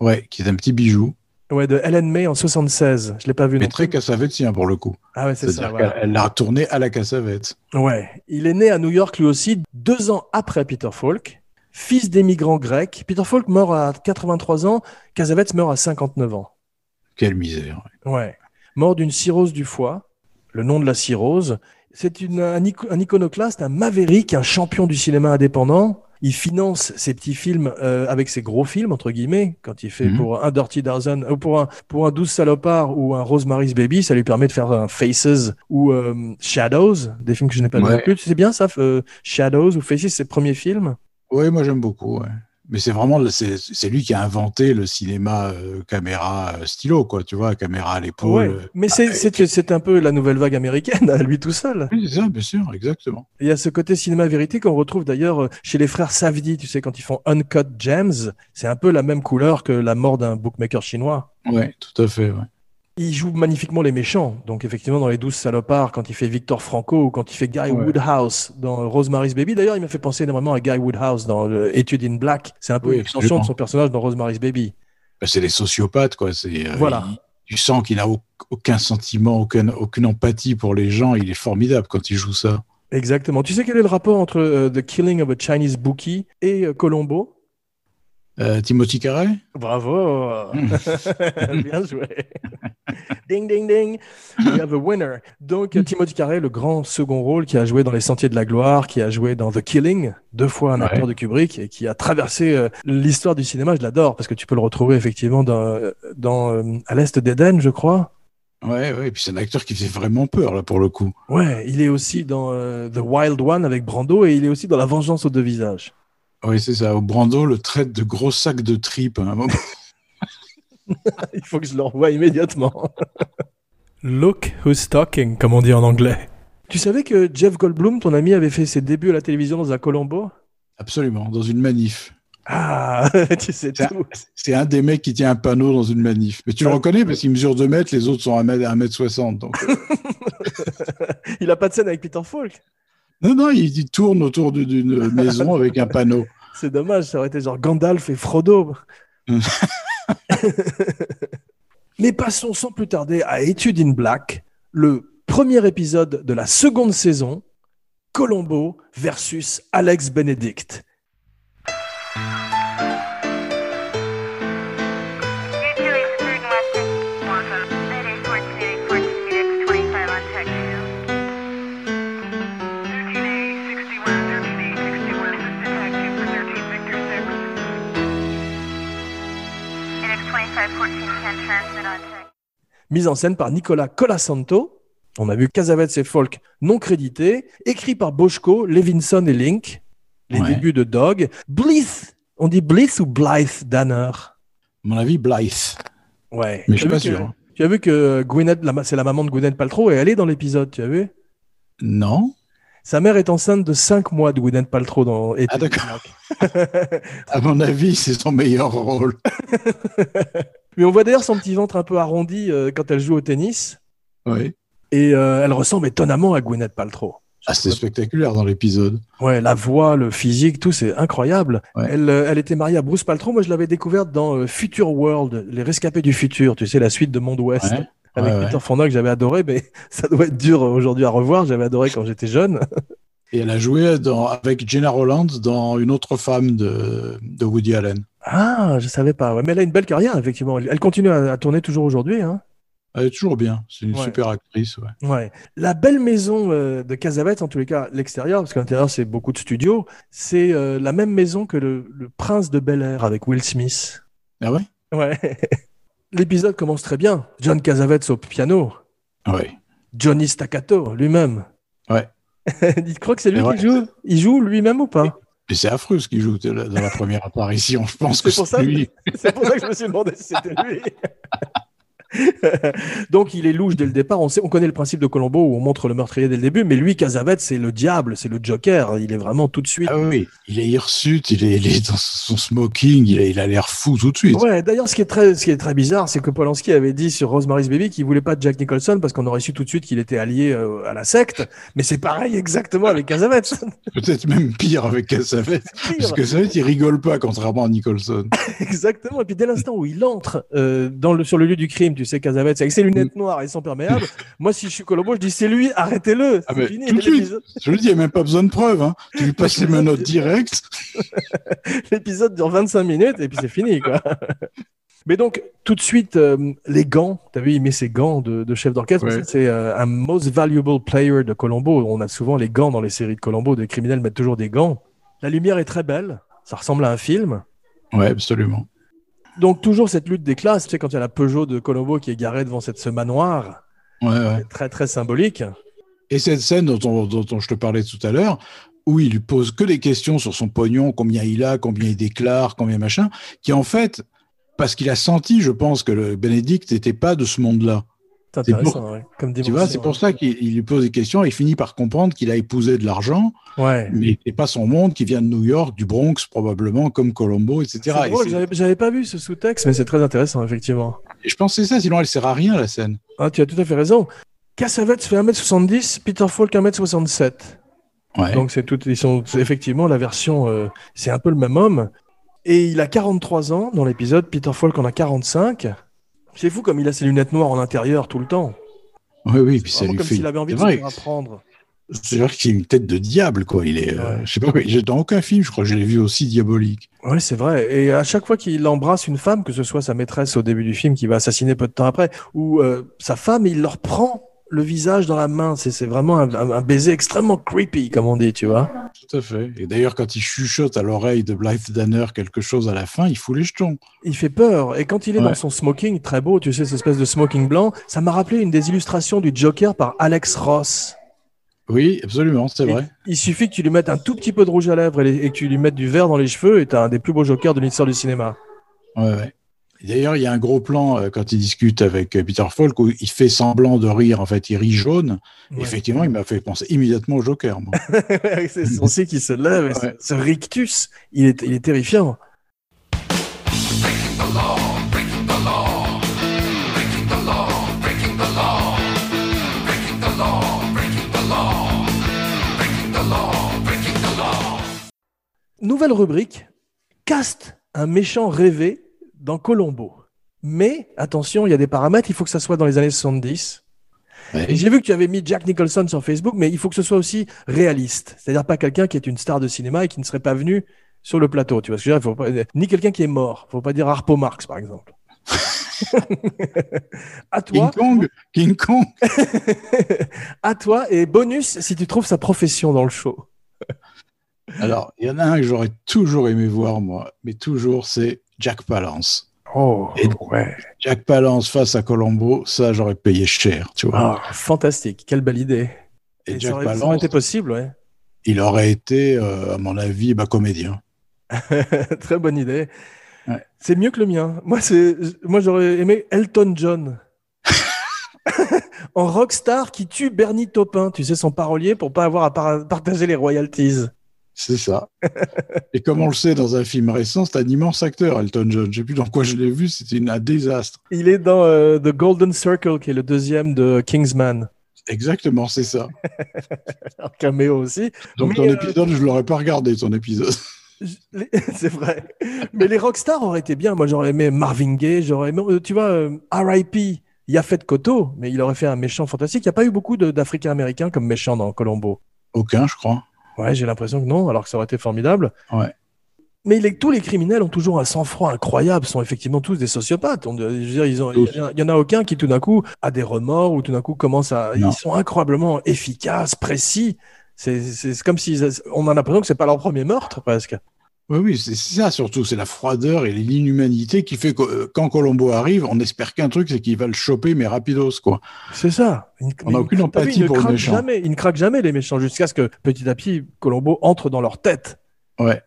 Ouais, qui est un petit bijou, Ouais, de Ellen May en 76. Je l'ai pas vu mais non très. Cassavetien pour le coup. Ah ouais, c'est ça. Elle l'a retourné à la Cassavette. Ouais. Il est né à New York lui aussi, deux ans après Peter Falk. Fils d'émigrants grecs. Peter Falk meurt à 83 ans. Cassavetes meurt à 59 ans. Quelle misère. Ouais. Mort d'une cirrhose du foie. Le nom de la cirrhose. C'est un, ico- un iconoclaste, un maverick, un champion du cinéma indépendant. Il finance ses petits films euh, avec ses gros films, entre guillemets. Quand il fait Mhm. pour un Dirty Dozen, ou pour un, pour un 12 salopards ou un Rosemary's Baby, ça lui permet de faire un Faces ou euh, Shadows, des films que je n'ai pas Ouais. non plus. C'est bien ça, euh, Shadows ou Faces, ses premiers films? Oui, moi j'aime beaucoup. ouais. Mais c'est vraiment, c'est lui qui a inventé le cinéma euh, caméra euh, stylo, quoi. Tu vois, caméra à l'épaule. Ouais. Mais c'est- c'est c'est un peu la nouvelle vague américaine, à lui tout seul. Oui, c'est ça, bien sûr, exactement. Il y a ce côté cinéma vérité qu'on retrouve d'ailleurs euh, chez les frères Savdi, tu sais, quand ils font Uncut Gems, c'est un peu la même couleur que la mort d'un bookmaker chinois. Ouais, tout à fait. Ouais. Il joue magnifiquement les méchants. Donc effectivement, dans Les Douze Salopards, quand il fait Victor Franco ou quand il fait Guy Ouais. Woodhouse dans Rosemary's Baby. D'ailleurs, il m'a fait penser énormément à Guy Woodhouse dans le Étude in Black. C'est un peu Oui, une extension de son personnage dans Rosemary's Baby. Bah, c'est des sociopathes, quoi. C'est euh, Voilà. il- tu sens qu'il n'a au- aucun sentiment, aucun, aucune empathie pour les gens. Il est formidable quand il joue ça. Exactement. Tu sais quel est le rapport entre euh, The Killing of a Chinese Bookie et euh, Colombo? Euh, Timothy Carey? Bravo Bien joué Ding, ding, ding We have a winner Donc, Timothy Carey, le grand second rôle qui a joué dans Les Sentiers de la Gloire, qui a joué dans The Killing, deux fois un Ouais. acteur de Kubrick, et qui a traversé euh, l'histoire du cinéma. Je l'adore, parce que tu peux le retrouver effectivement dans, dans, euh, à l'Est d'Éden, je crois. Ouais, ouais. Et puis c'est un acteur qui fait vraiment peur, là, pour le coup. Ouais, il est aussi dans The Wild One avec Brando, et il est aussi dans La Vengeance aux deux visages. Oui, c'est ça. Au Brando le traite de gros sacs de tripes. à un moment. Il faut que je le revoie immédiatement. Look who's talking, comme on dit en anglais. Tu savais que Jeff Goldblum, ton ami, avait fait ses débuts à la télévision dans un Colombo? Absolument, dans une manif. Ah, tu sais C'est un, tout. c'est un des mecs qui tient un panneau dans une manif. Mais tu le Ah. reconnais parce qu'il mesure 2 mètres, les autres sont à 1m60. Donc... euh, Il a pas de scène avec Peter Falk? non, non, il, il tourne autour d'une maison avec un panneau. C'est dommage, ça aurait été genre Gandalf et Frodo. Mais passons sans plus tarder à Étude in Black, le premier épisode de la seconde saison, Colombo versus Alex Benedict. Mise en scène par Nicolas Colasanto. On a vu Casavets et Folk non crédités, écrit par Boschko, Levinson et Link. Les Ouais. débuts de Dog. Bliss, on dit Bliss ou Blythe Danner? À mon avis, Blythe. Ouais. Mais je suis as pas vu que- sûr. Tu as vu que Gwyneth, c'est la maman de Gwyneth Paltrow et elle est dans l'épisode, tu as vu? Non Sa mère est enceinte de 5 mois de Gwyneth Paltrow dans Ah, d'accord. À mon avis, c'est son meilleur rôle. Mais on voit d'ailleurs son petit ventre un peu arrondi euh, quand elle joue au tennis. Oui. Et euh, elle ressemble étonnamment à Gwyneth Paltrow. Ah, c'était spectaculaire dans l'épisode. Ouais, la voix, le physique, tout, c'est incroyable. Ouais. Elle, euh, elle était mariée à Bruce Paltrow. Moi, je l'avais découverte dans Future World, Les Rescapés du Futur. Tu sais, la suite de Monde Ouest. Ouais. Avec Ouais, Peter ouais. Fonda que j'avais adoré, mais ça doit être dur aujourd'hui à revoir. J'avais adoré quand j'étais jeune. Et elle a joué dans, avec Jenna Roland dans Une autre femme de, de Woody Allen. Ah, je savais pas. Ouais, mais elle a une belle carrière, effectivement. Elle continue à, à tourner toujours aujourd'hui. Hein. Elle est toujours bien. C'est une Ouais. super actrice. Ouais. Ouais. La belle maison euh, de Casabeth, en tous les cas, l'extérieur, parce qu'à l'intérieur, c'est beaucoup de studios, c'est euh, la même maison que le, le Prince de Bel Air avec Will Smith. Ah ouais? Ouais. L'épisode commence très bien. John Cassavetes au piano. Ouais. Johnny Staccato lui-même. Ouais. Il croit que c'est lui Et qui ouais. joue? Il joue lui-même ou pas? Et c'est affreux ce qu'il joue dans la première apparition. Je pense C'est que pour ça c'est lui. C'est pour ça que je me suis demandé si c'était lui. Donc il est louche dès le départ. On, sait, on connaît le principe de Colombo où on montre le meurtrier dès le début, mais lui, Casavette, c'est le diable, c'est le Joker. Il est vraiment tout de suite. Ah oui, il est hirsute, il est, il est dans son smoking, il a l'air fou tout de suite. Ouais, d'ailleurs, ce qui est très, ce qui est très bizarre, c'est que Polanski avait dit sur Rosemary's Baby qu'il voulait pas de Jack Nicholson parce qu'on aurait su tout de suite qu'il était allié euh, à la secte. Mais c'est pareil exactement avec Casavette. Peut-être même pire avec Cassavetes. Parce que Cassavetes, il rigole pas, contrairement à Nicholson. Exactement. Et puis dès l'instant où il entre euh, dans le, sur le lieu du crime, tu sais, Casavette, avec ses lunettes noires et son perméable, moi, si je suis Colombo, je dis c'est lui, arrêtez-le. Ah, fini. tout de suite. Je le dis, il n'y a même pas besoin de preuves. Hein. Tu lui passes les menottes direct. L'épisode dure 25 minutes et puis c'est fini, quoi. Mais donc, tout de suite, euh, les gants, tu as vu, il met ses gants de, de chef d'orchestre. Ouais. C'est euh, un most valuable player de Colombo. On a souvent les gants dans les séries de Colombo. Des criminels mettent toujours des gants. La lumière est très belle. Ça ressemble à un film. Ouais, absolument. Donc, toujours cette lutte des classes. Tu sais, quand il y a la Peugeot de Colombo qui est garée devant cette, ce manoir, Ouais, ouais. c'est très, très symbolique. Et cette scène dont, on- dont on- je te parlais tout à l'heure, où il lui pose que des questions sur son pognon, combien il a, combien il déclare, combien machin, qui en fait, parce qu'il a senti, je pense, que le Bénédicte n'était pas de ce monde-là. C'est intéressant, ouais, comme Tu vois, c'est pour ouais. ça qu'il il lui pose des questions et il finit par comprendre qu'il a épousé de l'argent, Ouais. mais c'est pas son monde qui vient de New York, du Bronx probablement, comme Colombo, etc. C'est drôle, j'avais- pas vu ce sous-texte, mais c'est très intéressant, effectivement. et je pense que c'est ça, sinon elle sert à rien la scène. Ah, tu as tout à fait raison. Cassavetes fait 1m70, Peter Falk 1m67. Ouais. Donc c'est tout, ils sont effectivement la version, euh, c'est un peu le même homme. Et il a 43 ans dans l'épisode, Peter Falk en a 45. C'est fou comme il a ses lunettes noires en intérieur tout le temps. oui, oui, puis ça lui comme fait. s'il avait envie de se faire apprendre. c'est vrai qu'il a une tête de diable, quoi. Il est, euh, je sais pas, dans aucun film, je crois que je l'ai vu aussi diabolique. Oui, c'est vrai. Et à chaque fois qu'il embrasse une femme, que ce soit sa maîtresse au début du film qui va assassiner peu de temps après, ou euh, sa femme, il leur prend le visage dans la main. C'est c'est vraiment un, baiser extrêmement creepy, comme on dit, tu vois. Tout à fait. Et d'ailleurs, quand il chuchote à l'oreille de Blythe Danner quelque chose à la fin, il fout les jetons. Il fait peur. Et quand il est Ouais. dans son smoking, très beau, tu sais, cette espèce de smoking blanc, ça m'a rappelé une des illustrations du Joker par Alex Ross. Oui, absolument, c'est vrai. Il suffit que tu lui mettes un tout petit peu de rouge à lèvres et, les- et que tu lui mettes du vert dans les cheveux et t'as un des plus beaux Jokers de l'histoire du cinéma. Ouais, ouais. D'ailleurs, il y a un gros plan euh, quand il discute avec euh, Peter Falk où il fait semblant de rire. En fait, il rit jaune. Ouais. Effectivement, il m'a fait penser immédiatement au Joker. Avec ses sourcils qui se ce- Ouais. ce rictus, il est, il est terrifiant. Nouvelle rubrique, cast un méchant rêvé dans Colombo. Mais attention, il y a des paramètres, il faut que ça soit dans les années 70. Ouais. Et j'ai vu que tu avais mis Jack Nicholson sur Facebook, mais il faut que ce soit aussi réaliste. C'est-à-dire pas quelqu'un qui est une star de cinéma et qui ne serait pas venu sur le plateau. Tu vois ce que je veux dire? Il faut pas... Ni quelqu'un qui est mort. faut pas dire Harpo Marx, par exemple. à toi, King Kong, King Kong. à toi, et bonus si tu trouves sa profession dans le show. Alors, il y en a un que j'aurais toujours aimé voir, moi, mais toujours, c'est Jack Palance. Oh, Et- ouais. Jack Palance face à Colombo, ça, j'aurais payé cher, tu vois. Ah, fantastique. Quelle belle idée. Et, Et ça Jack ça aurait été possible, ouais. il aurait été, euh, à mon avis, bah, comédien. Très bonne idée. Ouais. C'est mieux que le mien. Moi, c'est, moi, j'aurais aimé Elton John. en rockstar qui tue Bernie Taupin, tu sais, son parolier, pour pas avoir à par- partager les royalties. C'est ça. Et comme on le sait dans un film récent, c'est un immense acteur, Elton John. Je sais plus dans quoi je l'ai vu, c'était un désastre. Il est dans euh, The Golden Circle, qui est le deuxième de Kingsman. Exactement, c'est ça. Un caméo aussi. Donc Mais, ton euh, épisode, je l'aurais pas regardé, ton épisode. C'est vrai. Mais les rockstars auraient été bien. Moi, j'aurais aimé Marvin Gaye, j'aurais aimé, euh, tu vois, euh, R.I.P. Yafet Koto, mais il aurait fait un méchant fantastique. Il n'y a pas eu beaucoup d'Africains-Américains comme méchants dans Colombo. Aucun, je crois. Ouais, j'ai l'impression que non, alors que ça aurait été formidable. Ouais. Mais les- tous les criminels ont toujours un sang-froid incroyable, sont effectivement tous des sociopathes. On- je veux dire, ils ont- Tous. il y, en a- aucun qui tout d'un coup a des remords ou tout d'un coup commence à. Non. Ils sont incroyablement efficaces, précis. C'est comme si on a l'impression que c'est pas leur premier meurtre presque. Oui, oui, c'est ça surtout, c'est la froideur et l'inhumanité qui fait que euh, quand Colombo arrive, on espère qu'un truc, c'est qu'il va le choper, mais rapidos, quoi. C'est ça. Il- On n'a aucune il- empathie ne pour le craquent méchant. Jamais, ils ne craquent jamais les méchants jusqu'à ce que petit à petit Colombo entre dans leur tête. Ouais.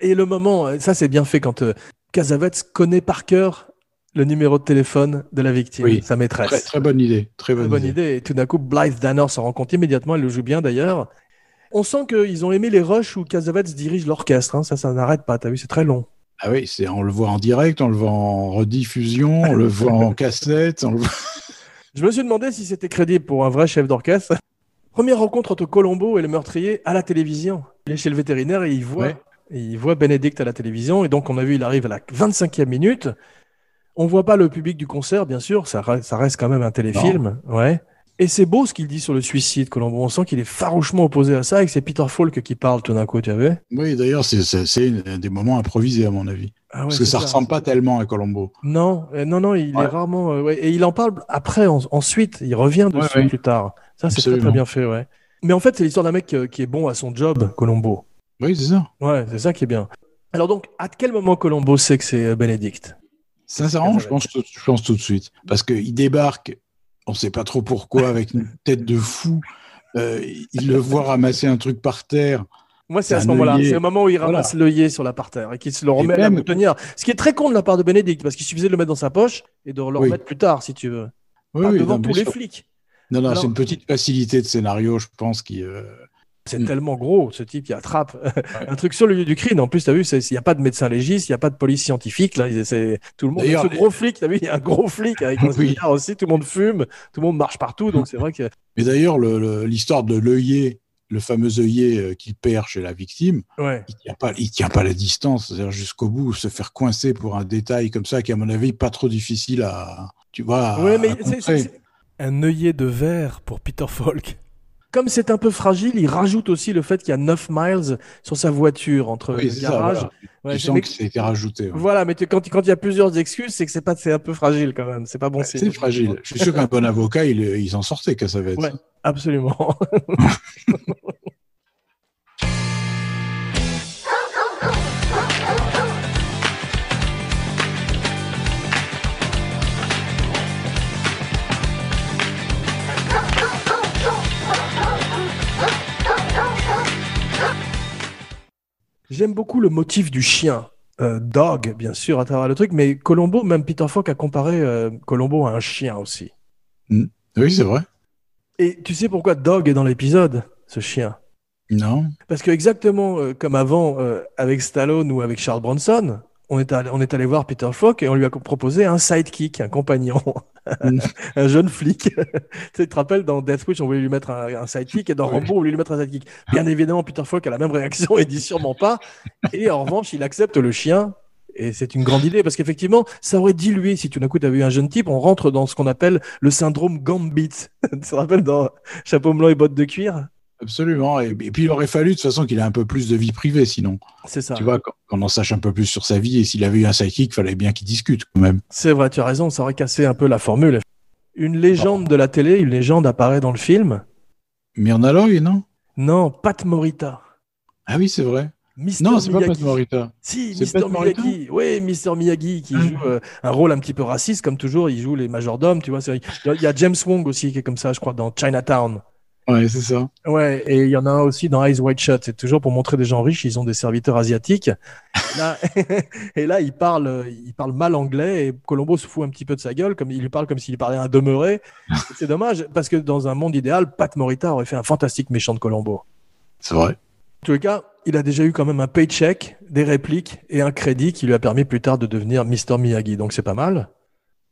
Et le moment, euh, ça c'est bien fait quand euh, Casavets connaît par cœur le numéro de téléphone de la victime, Oui. sa maîtresse. Très, très bonne idée. Très bonne, Très bonne idée. idée. Et tout d'un coup, Blythe Danner s'en rend compte immédiatement. Elle le joue bien d'ailleurs. On sent qu'ils ont aimé les rushs où Casavets dirige l'orchestre. hein. Ça, ça n'arrête pas. T'as vu, c'est très long. Ah oui, c'est, on le voit en direct, on le voit en rediffusion, on le voit en cassette. On le voit... Je me suis demandé si c'était crédible pour un vrai chef d'orchestre. Première rencontre entre Colombo et le meurtrier à la télévision. Il est chez le vétérinaire et il voit, Ouais. et il voit Bénédicte à la télévision. Et donc, on a vu, il arrive à la 25e minute. On voit pas le public du concert, bien sûr. Ça reste quand même un téléfilm. Ouais. Et c'est beau ce qu'il dit sur le suicide, Colombo. On sent qu'il est farouchement opposé à ça et que c'est Peter Falk qui parle tout d'un coup, tu vu Oui, d'ailleurs, c'est, des moments improvisés, à mon avis. Ah ouais, Parce que ça, ressemble pas tellement à Colombo. Non, euh, non, non, il Ouais. est rarement. euh, ouais, et il en parle après, en- ensuite. Il revient dessus plus tard. Ça, c'est très, très bien fait, ouais. Mais en fait, c'est l'histoire d'un mec euh, qui est bon à son job, Colombo. Oui, c'est ça. Ouais, c'est ça qui est bien. Alors donc, à quel moment Colombo sait que c'est Bénédicte? Sincèrement, je pense, je pense tout de suite. Parce qu'il débarque, on sait pas trop pourquoi, avec une tête de fou. Euh, il le voit ramasser un truc par terre. Moi, c'est à ce moment-là. C'est le moment où il ramasse l'œillet sur la parterre et qu'il se le remet à la boutonnière. Ce qui est très con de la part de Bénédicte, parce qu'il suffisait de le mettre dans sa poche et de le Oui. remettre plus tard, si tu veux. Oui, Pas oui, devant non, tous les sûr. flics. Non, non, Alors- c'est une petite facilité de scénario, je pense, qui. euh, C'est Mm. tellement gros, ce type qui attrape un truc sur le lieu du crime. En plus, tu as vu, il n'y a pas de médecin légiste, il n'y a pas de police scientifique. Là, c'est tout le monde. Ce gros flic, tu as vu, il y a un gros flic avec un Oui. aussi. Tout le monde fume, tout le monde marche partout. Donc, c'est vrai que. Mais d'ailleurs, le- le- l'histoire de l'œillet, le fameux œillet euh, qu'il perd chez la victime, Ouais. il tient pas, il tient pas la distance, c'est-à-dire jusqu'au bout, se faire coincer pour un détail comme ça, qui à mon avis pas trop difficile à, tu vois, à, mais à Un œillet de verre pour Peter Falk. Comme c'est un peu fragile, il rajoute aussi le fait qu'il y a 9 miles sur sa voiture entre Oui, le c'est ça, garage. voilà. Ouais, tu sens mais- que ça a été rajouté. ouais. Voilà, mais quand, quand il y a plusieurs excuses, c'est que c'est pas, c'est un peu fragile quand même. C'est pas bon Ouais, signe. c'est fragile. Je suis sûr qu'un bon avocat, il, il s'en sortait, Cassavetes. Ouais. Absolument. J'aime beaucoup le motif du chien. Euh, dog, bien sûr, à travers le truc, mais Colombo, même Peter Falk a comparé euh, Colombo à un chien aussi. Oui, c'est vrai. Et tu sais pourquoi Dog est dans l'épisode, ce chien? Non. Parce que exactement euh, comme avant avec Stallone ou avec Charles Bronson, on est, allé, on est allé voir Peter Falk et on lui a proposé un sidekick, un compagnon, Mm. un jeune flic. tu te rappelles, dans Death Wish, on voulait lui mettre un, un sidekick et dans. Rambo, on voulait lui mettre un sidekick. Bien évidemment, Peter Falk a la même réaction et dit sûrement pas. Et en revanche, il accepte le chien Et c'est une grande idée parce qu'effectivement, ça aurait dilué si tout d'un coup tu avais eu un jeune type. On rentre dans ce qu'on appelle le syndrome Gambit. tu te rappelles dans Chapeau melon et bottes de cuir? Absolument. Et, et puis il aurait fallu de toute façon qu'il ait un peu plus de vie privée, sinon. C'est ça. Tu vois, qu'on en sache un peu plus sur sa vie. Et s'il avait eu un sidekick, fallait bien qu'il discute quand même. C'est vrai, tu as raison, ça aurait cassé un peu la formule. Une légende de la télé, une légende apparaît dans le film. Myrna Loy, non? Non, Pat Morita. Ah oui, c'est vrai. Mr. Non, c'est pas. Pat Morita. Si, Morita? Miyagi. Oui, Mr. Miyagi qui Ah. joue euh, un rôle un petit peu raciste, comme toujours. Il joue les majordomes, tu vois. Il y a James Wong aussi qui est comme ça, je crois, dans Chinatown. Ouais, c'est ça. Ouais, et il y en a un aussi dans Eyes Wide Shut. C'est toujours pour montrer des gens riches, ils ont des serviteurs asiatiques. Là, et là, il parle, il parle mal anglais et Colombo se fout un petit peu de sa gueule, comme il lui parle comme s'il parlait un demeuré. C'est dommage parce que dans un monde idéal, Pat Morita aurait fait un fantastique méchant de Colombo. C'est vrai. En tous les cas, il a déjà eu quand même un paycheck, des répliques et un crédit qui lui a permis plus tard de devenir Mr. Miyagi. Donc c'est pas mal.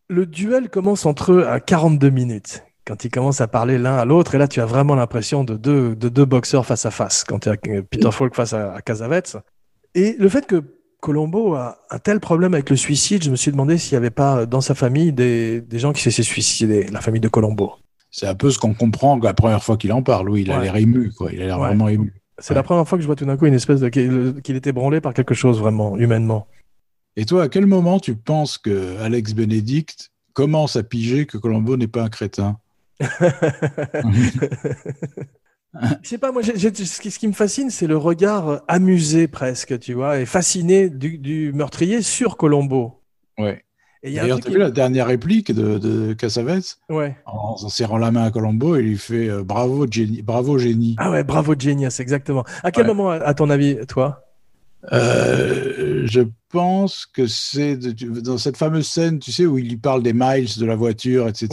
Le duel commence entre eux à 42 minutes. Quand ils commencent à parler l'un à l'autre, et là tu as vraiment l'impression de deux, de deux boxeurs face à face, quand tu as Peter Falk face à, à Casavets. Et le fait que Colombo a un tel problème avec le suicide, je me suis demandé s'il n'y avait pas dans sa famille des, des gens qui s'étaient suicidés, la famille de Colombo. C'est un peu ce qu'on comprend la première fois qu'il en parle. Oui, il a l'air ému, quoi. Il a l'air Ouais. vraiment ému. C'est la première fois que je vois tout d'un coup une espèce de qu'il qu'il était branlé par quelque chose vraiment humainement. Et toi, à quel moment tu penses que Alex Benedict commence à piger que Colombo n'est pas un crétin? Je sais pas, moi, ce, qui, ce qui me fascine, c'est le regard amusé presque, tu vois, et fasciné du, du meurtrier sur Colombo. Ouais. Et il y a un D'ailleurs, tu as vu la dernière réplique de, de Cassavetes? Ouais. en, en serrant la main à Colombo, il lui fait euh, bravo, génie, bravo génie. Ah ouais, bravo Genius, exactement. À quel Ouais. moment, à ton avis, toi? Euh, je pense que c'est dans cette fameuse scène, tu sais, où il lui parle des miles de la voiture, etc.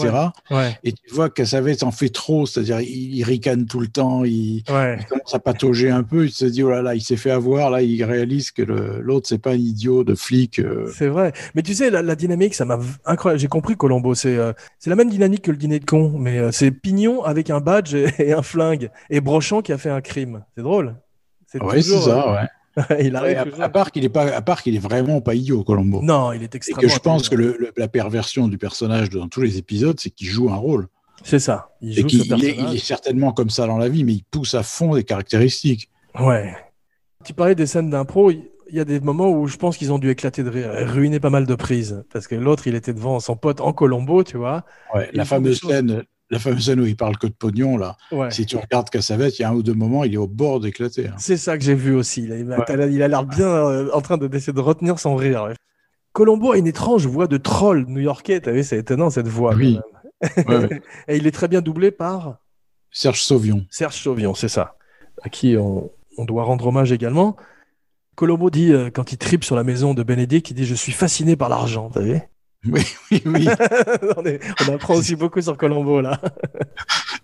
Ouais. Et tu vois Cassavetes en fait trop, c'est-à-dire il, il ricane tout le temps, il, Ouais. il commence à patauger un peu, il se dit oh là là, il s'est fait avoir, là il réalise que l'autre c'est pas un idiot de flic. euh. C'est vrai. Mais tu sais, la, la dynamique, ça m'a incroyable. J'ai compris Colombo. C'est euh, la même dynamique que le dîner de con, mais euh, c'est Pignon avec un badge et, et un flingue, et Brochant qui a fait un crime. C'est drôle. C'est Ouais, c'est toujours, ça, ouais. il Ouais, arrive à, à part qu'il est pas, à part qu'il est vraiment pas idiot, Colombo. Non, il est Et extrêmement. que je pense que le- le- la perversion du personnage dans tous les épisodes, c'est qu'il joue un rôle. C'est ça. Il Et joue ce il est, personnage. il est certainement comme ça dans la vie, mais il pousse à fond des caractéristiques. Ouais. Tu parlais des scènes d'impro. Il y a des moments où je pense qu'ils ont dû éclater de rire, et ruiner pas mal de prises. Parce que l'autre, il était devant son pote en Colombo, tu vois. Ouais, la fameuse scène, la fameuse scène où il parle que de pognon là. Ouais. Si tu regardes Cassavetes, il y a un ou deux moments, il est au bord d'éclater. hein. C'est ça que j'ai vu aussi. Il a- Ouais. l'air bien euh, en train de- d'essayer de retenir son rire. ouais. Colombo a une étrange voix de troll new-yorkais. T'as vu, c'est étonnant cette voix. Oui. Et il est très bien doublé par Serge Sauvion. Serge Chauvion, c'est ça, à qui on, on doit rendre hommage également. Colombo dit, euh, quand il tripe sur la maison de Bénédicte, il dit Je suis fasciné par l'argent. T'as vu Oui, oui, oui. on, est- on apprend aussi beaucoup sur Colombo là.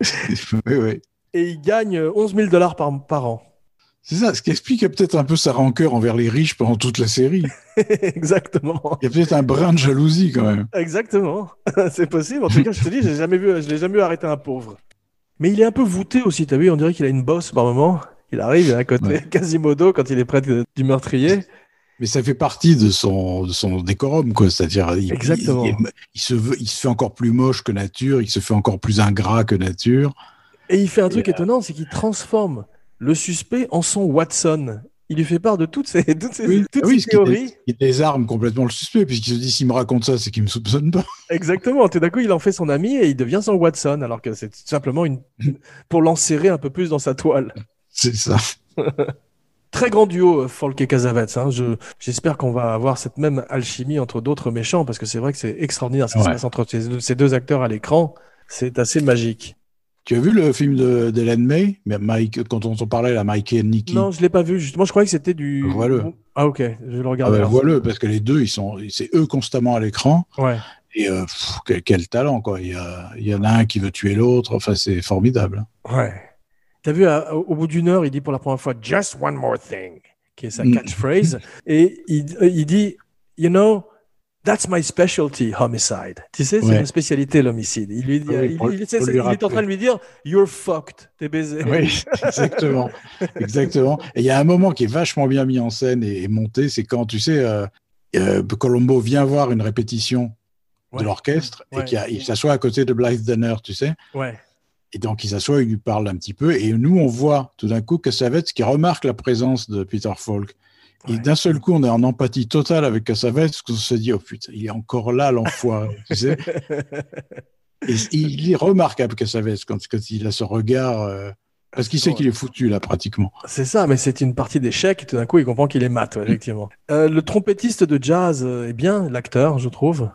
oui, oui. Et il gagne euh, 11 000 dollars par, par an. C'est ça, ce qui explique peut-être un peu sa rancœur envers les riches pendant toute la série. Exactement. Il y a peut-être un brin de jalousie quand même. Exactement. c'est possible. En tout cas, je te dis, j'ai jamais vu, je l'ai jamais vu arrêter un pauvre. Mais il est un peu voûté aussi. T'as vu, on dirait qu'il a une bosse par moment. Il arrive, il est à côté Ouais. Quasimodo quand il est près de- du meurtrier. Mais ça fait partie de son, de son décorum, quoi. C'est-à-dire, il, Exactement. il, il- il se veut, il se fait encore plus moche que nature, il se fait encore plus ingrat que nature. Et il fait un truc Et, euh, étonnant, c'est qu'il transforme le suspect en son Watson. Il lui fait part de toutes ces, toutes ces, toutes oui, ces ce qui théories. il désarme complètement le suspect, puisqu'il se dit s'il me raconte ça, c'est qu'il me soupçonne pas. Exactement. Tout d'un coup, il en fait son ami et il devient son Watson, alors que c'est simplement une pour l'enserrer un peu plus dans sa toile. C'est ça. Très grand duo, euh, Folk et Casavets. Hein. Je, j'espère qu'on va avoir cette même alchimie entre d'autres méchants, parce que c'est vrai que c'est extraordinaire ce qui se passe entre ces deux, ces deux acteurs à l'écran. C'est assez magique. Tu as vu le film de- d'Hélène May, mais Mike, quand on t'en parlait, là, Mike et Nicky Non, je l'ai pas vu. Justement, je croyais que c'était du. Vois-le. Ah ok, je le Ah regarder. ben. Vois-le, parce que les deux, ils sont, c'est eux constamment à l'écran. Ouais. Et euh, pff, quel, quel talent, quoi. Il y, a, il y en a un qui veut tuer l'autre. Enfin, c'est formidable. Ouais. T'as vu, à- au bout d'une heure, il dit pour la première fois Just one more thing, qui est sa Mm. catchphrase. et il, euh, il dit You know, that's my specialty, homicide. Tu sais, c'est Ouais. ma spécialité, l'homicide. Il, lui Oui, est en train de lui dire You're fucked, t'es baisé. Oui, exactement. exactement. Et il y a un moment qui est vachement bien mis en scène et, et monté, c'est quand, tu sais, euh, euh, Colombo vient voir une répétition Ouais. de l'orchestre Ouais. et il s'assoit à côté de Blythe Danner, tu sais. Ouais. Et donc, il s'assoit, il lui parle un petit peu. Et nous, on voit tout d'un coup Cassavetes qui remarque la présence de Peter Falk. Et d'un seul coup, on est en empathie totale avec Cassavetes, parce qu'on se dit, oh putain, il est encore là, l'enfoiré. tu sais Et il est remarquable, Cassavetes, quand, quand il a ce regard, euh, parce qu'il sait qu'il est foutu, là, pratiquement. C'est ça, mais c'est une partie d'échec et tout d'un coup, il comprend qu'il est mat, ouais, effectivement. Euh, le trompettiste de jazz euh, est bien l'acteur, je trouve.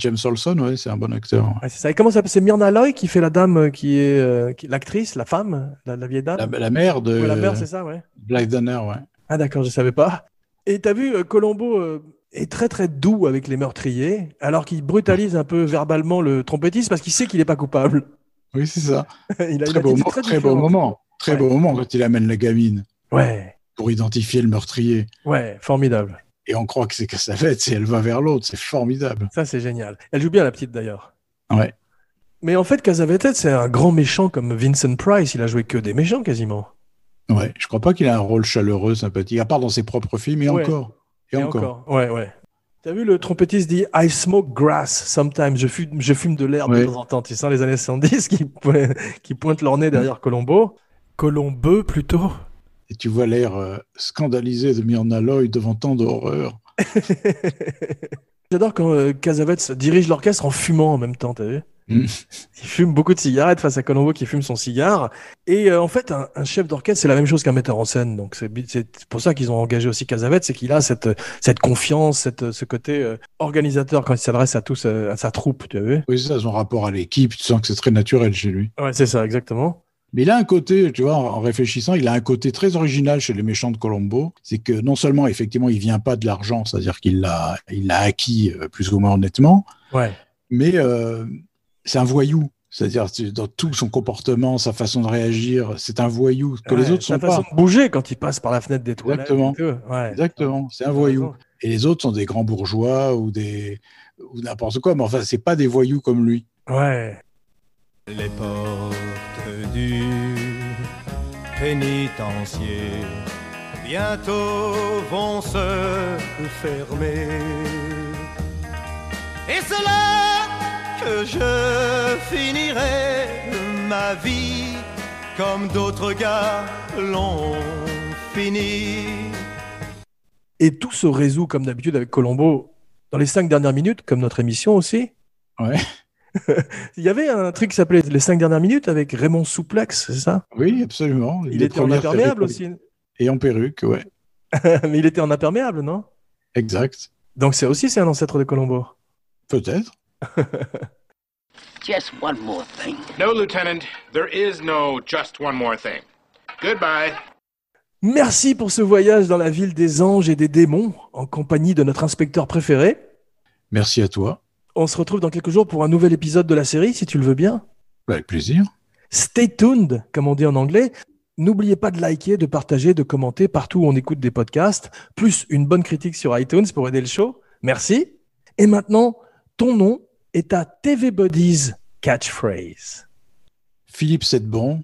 James Olson, ouais, c'est un bon acteur. Ouais, c'est ça. Et comment ça C'est Myrna Loy qui fait la dame euh, qui est euh, qui- l'actrice, la femme, la, la vieille dame? La, la mère de Ouais, la mère, c'est ça, ouais. Blythe Danner, ouais. Ah d'accord, je savais pas. Et t'as vu, euh, Colombo euh, est très très doux avec les meurtriers, alors qu'il brutalise un peu verbalement le trompettiste parce qu'il sait qu'il est pas coupable. Oui, c'est ça. il a Très beau, très très beau moment. Très Ouais. beau moment quand il amène la gamine Ouais, pour identifier le meurtrier. ouais, formidable. Et on croit que c'est Cassavetes et elle va vers l'autre. C'est formidable. Ça c'est génial. Elle joue bien la petite d'ailleurs. Ouais. Mais en fait, Casavetes, c'est un grand méchant comme Vincent Price. Il a joué que des méchants quasiment. Ouais. Je crois pas qu'il a un rôle chaleureux, sympathique, à part dans ses propres films, et Ouais. encore. Et, encore. Ouais, ouais. T'as vu le trompettiste dit I smoke grass sometimes. Je fume, je fume de l'herbe de temps en temps. Tu sens les années 70 qui, qui pointent leur nez derrière Colombo. Colombeux plutôt. Et tu vois l'air euh, scandalisé de Myrna Loy devant tant d'horreur. J'adore quand euh, dirige l'orchestre en fumant en même temps, t'as vu? Mm. Il fume beaucoup de cigarettes face à Colombo qui fume son cigare. Et euh, en fait, un, un chef d'orchestre, c'est la même chose qu'un metteur en scène. Donc c'est pour ça qu'ils ont engagé aussi Cassavetes, c'est qu'il a cette, cette confiance, cette, ce côté euh, organisateur quand il s'adresse à tous, à sa troupe, tu as vu? Oui, ça, son rapport à l'équipe, tu sens que c'est très naturel chez lui. Ouais, c'est ça, exactement. Mais il a un côté, tu vois, en réfléchissant, il a un côté très original chez les méchants de Colombo. C'est que non seulement, effectivement, il vient pas de l'argent, c'est-à-dire qu'il l'a, il l'a acquis euh, plus ou moins honnêtement, Ouais. mais euh, c'est un voyou. C'est-à-dire dans tout son comportement, sa façon de réagir, c'est un voyou que les Ouais, autres sa sont façon pas. de bouger quand il passe par la fenêtre des toilettes. Exactement. Ouais. Exactement, c'est un voyou. Et les autres sont des grands bourgeois ou des ou n'importe quoi, mais enfin, c'est pas des voyous comme lui. Ouais. Les portes du pénitencier bientôt vont se fermer. Et c'est là que je finirai ma vie comme d'autres gars l'ont fini. Et tout se résout comme d'habitude avec Colombo dans les cinq dernières minutes, comme notre émission aussi. Ouais. Il y avait un truc qui s'appelait les cinq dernières minutes avec Raymond Souplex, c'est ça? Oui, absolument. Il Les était en imperméable aussi. Et en perruque, ouais. Mais il était en imperméable, non? Exact. Donc c'est aussi c'est un ancêtre de Colombo. Peut-être. Just one more thing. No, Lieutenant, there is no just one more thing. Goodbye. Merci pour ce voyage dans la ville des anges et des démons en compagnie de notre inspecteur préféré. Merci à toi. On se retrouve dans quelques jours pour un nouvel épisode de la série, si tu le veux bien. Avec plaisir. Stay tuned, comme on dit en anglais. N'oubliez pas de liker, de partager, de commenter partout où on écoute des podcasts, plus une bonne critique sur iTunes pour aider le show. Merci. Et maintenant, ton nom est ta TV Buddies catchphrase. Philippe Sedbon.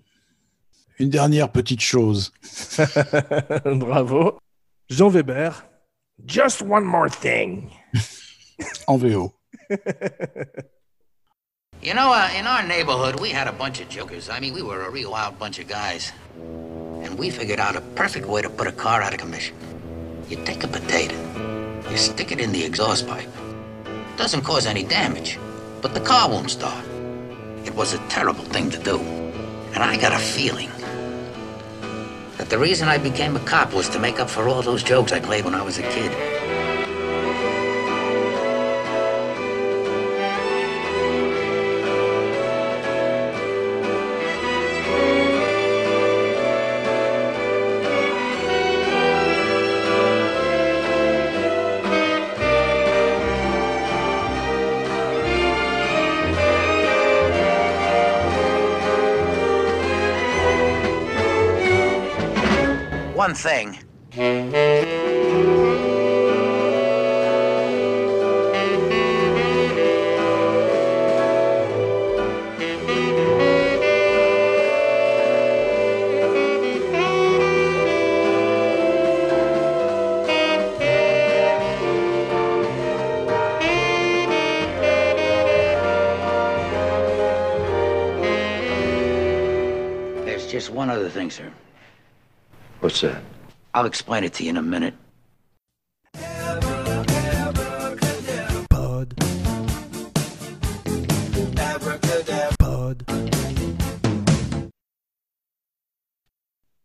Une dernière petite chose. Bravo. Jean Weber. Just one more thing. En VO. You know, uh, in our neighborhood, we had a bunch of jokers. I mean, we were a real wild bunch of guys. And we figured out a perfect way to put a car out of commission. You take a potato, you stick it in the exhaust pipe. Doesn't cause any damage, but the car won't start. It was a terrible thing to do. And I got a feeling that the reason I became a cop was to make up for all those jokes I played when I was a kid. one thing. There's just one other thing, sir. I'll explain it to you in a minute.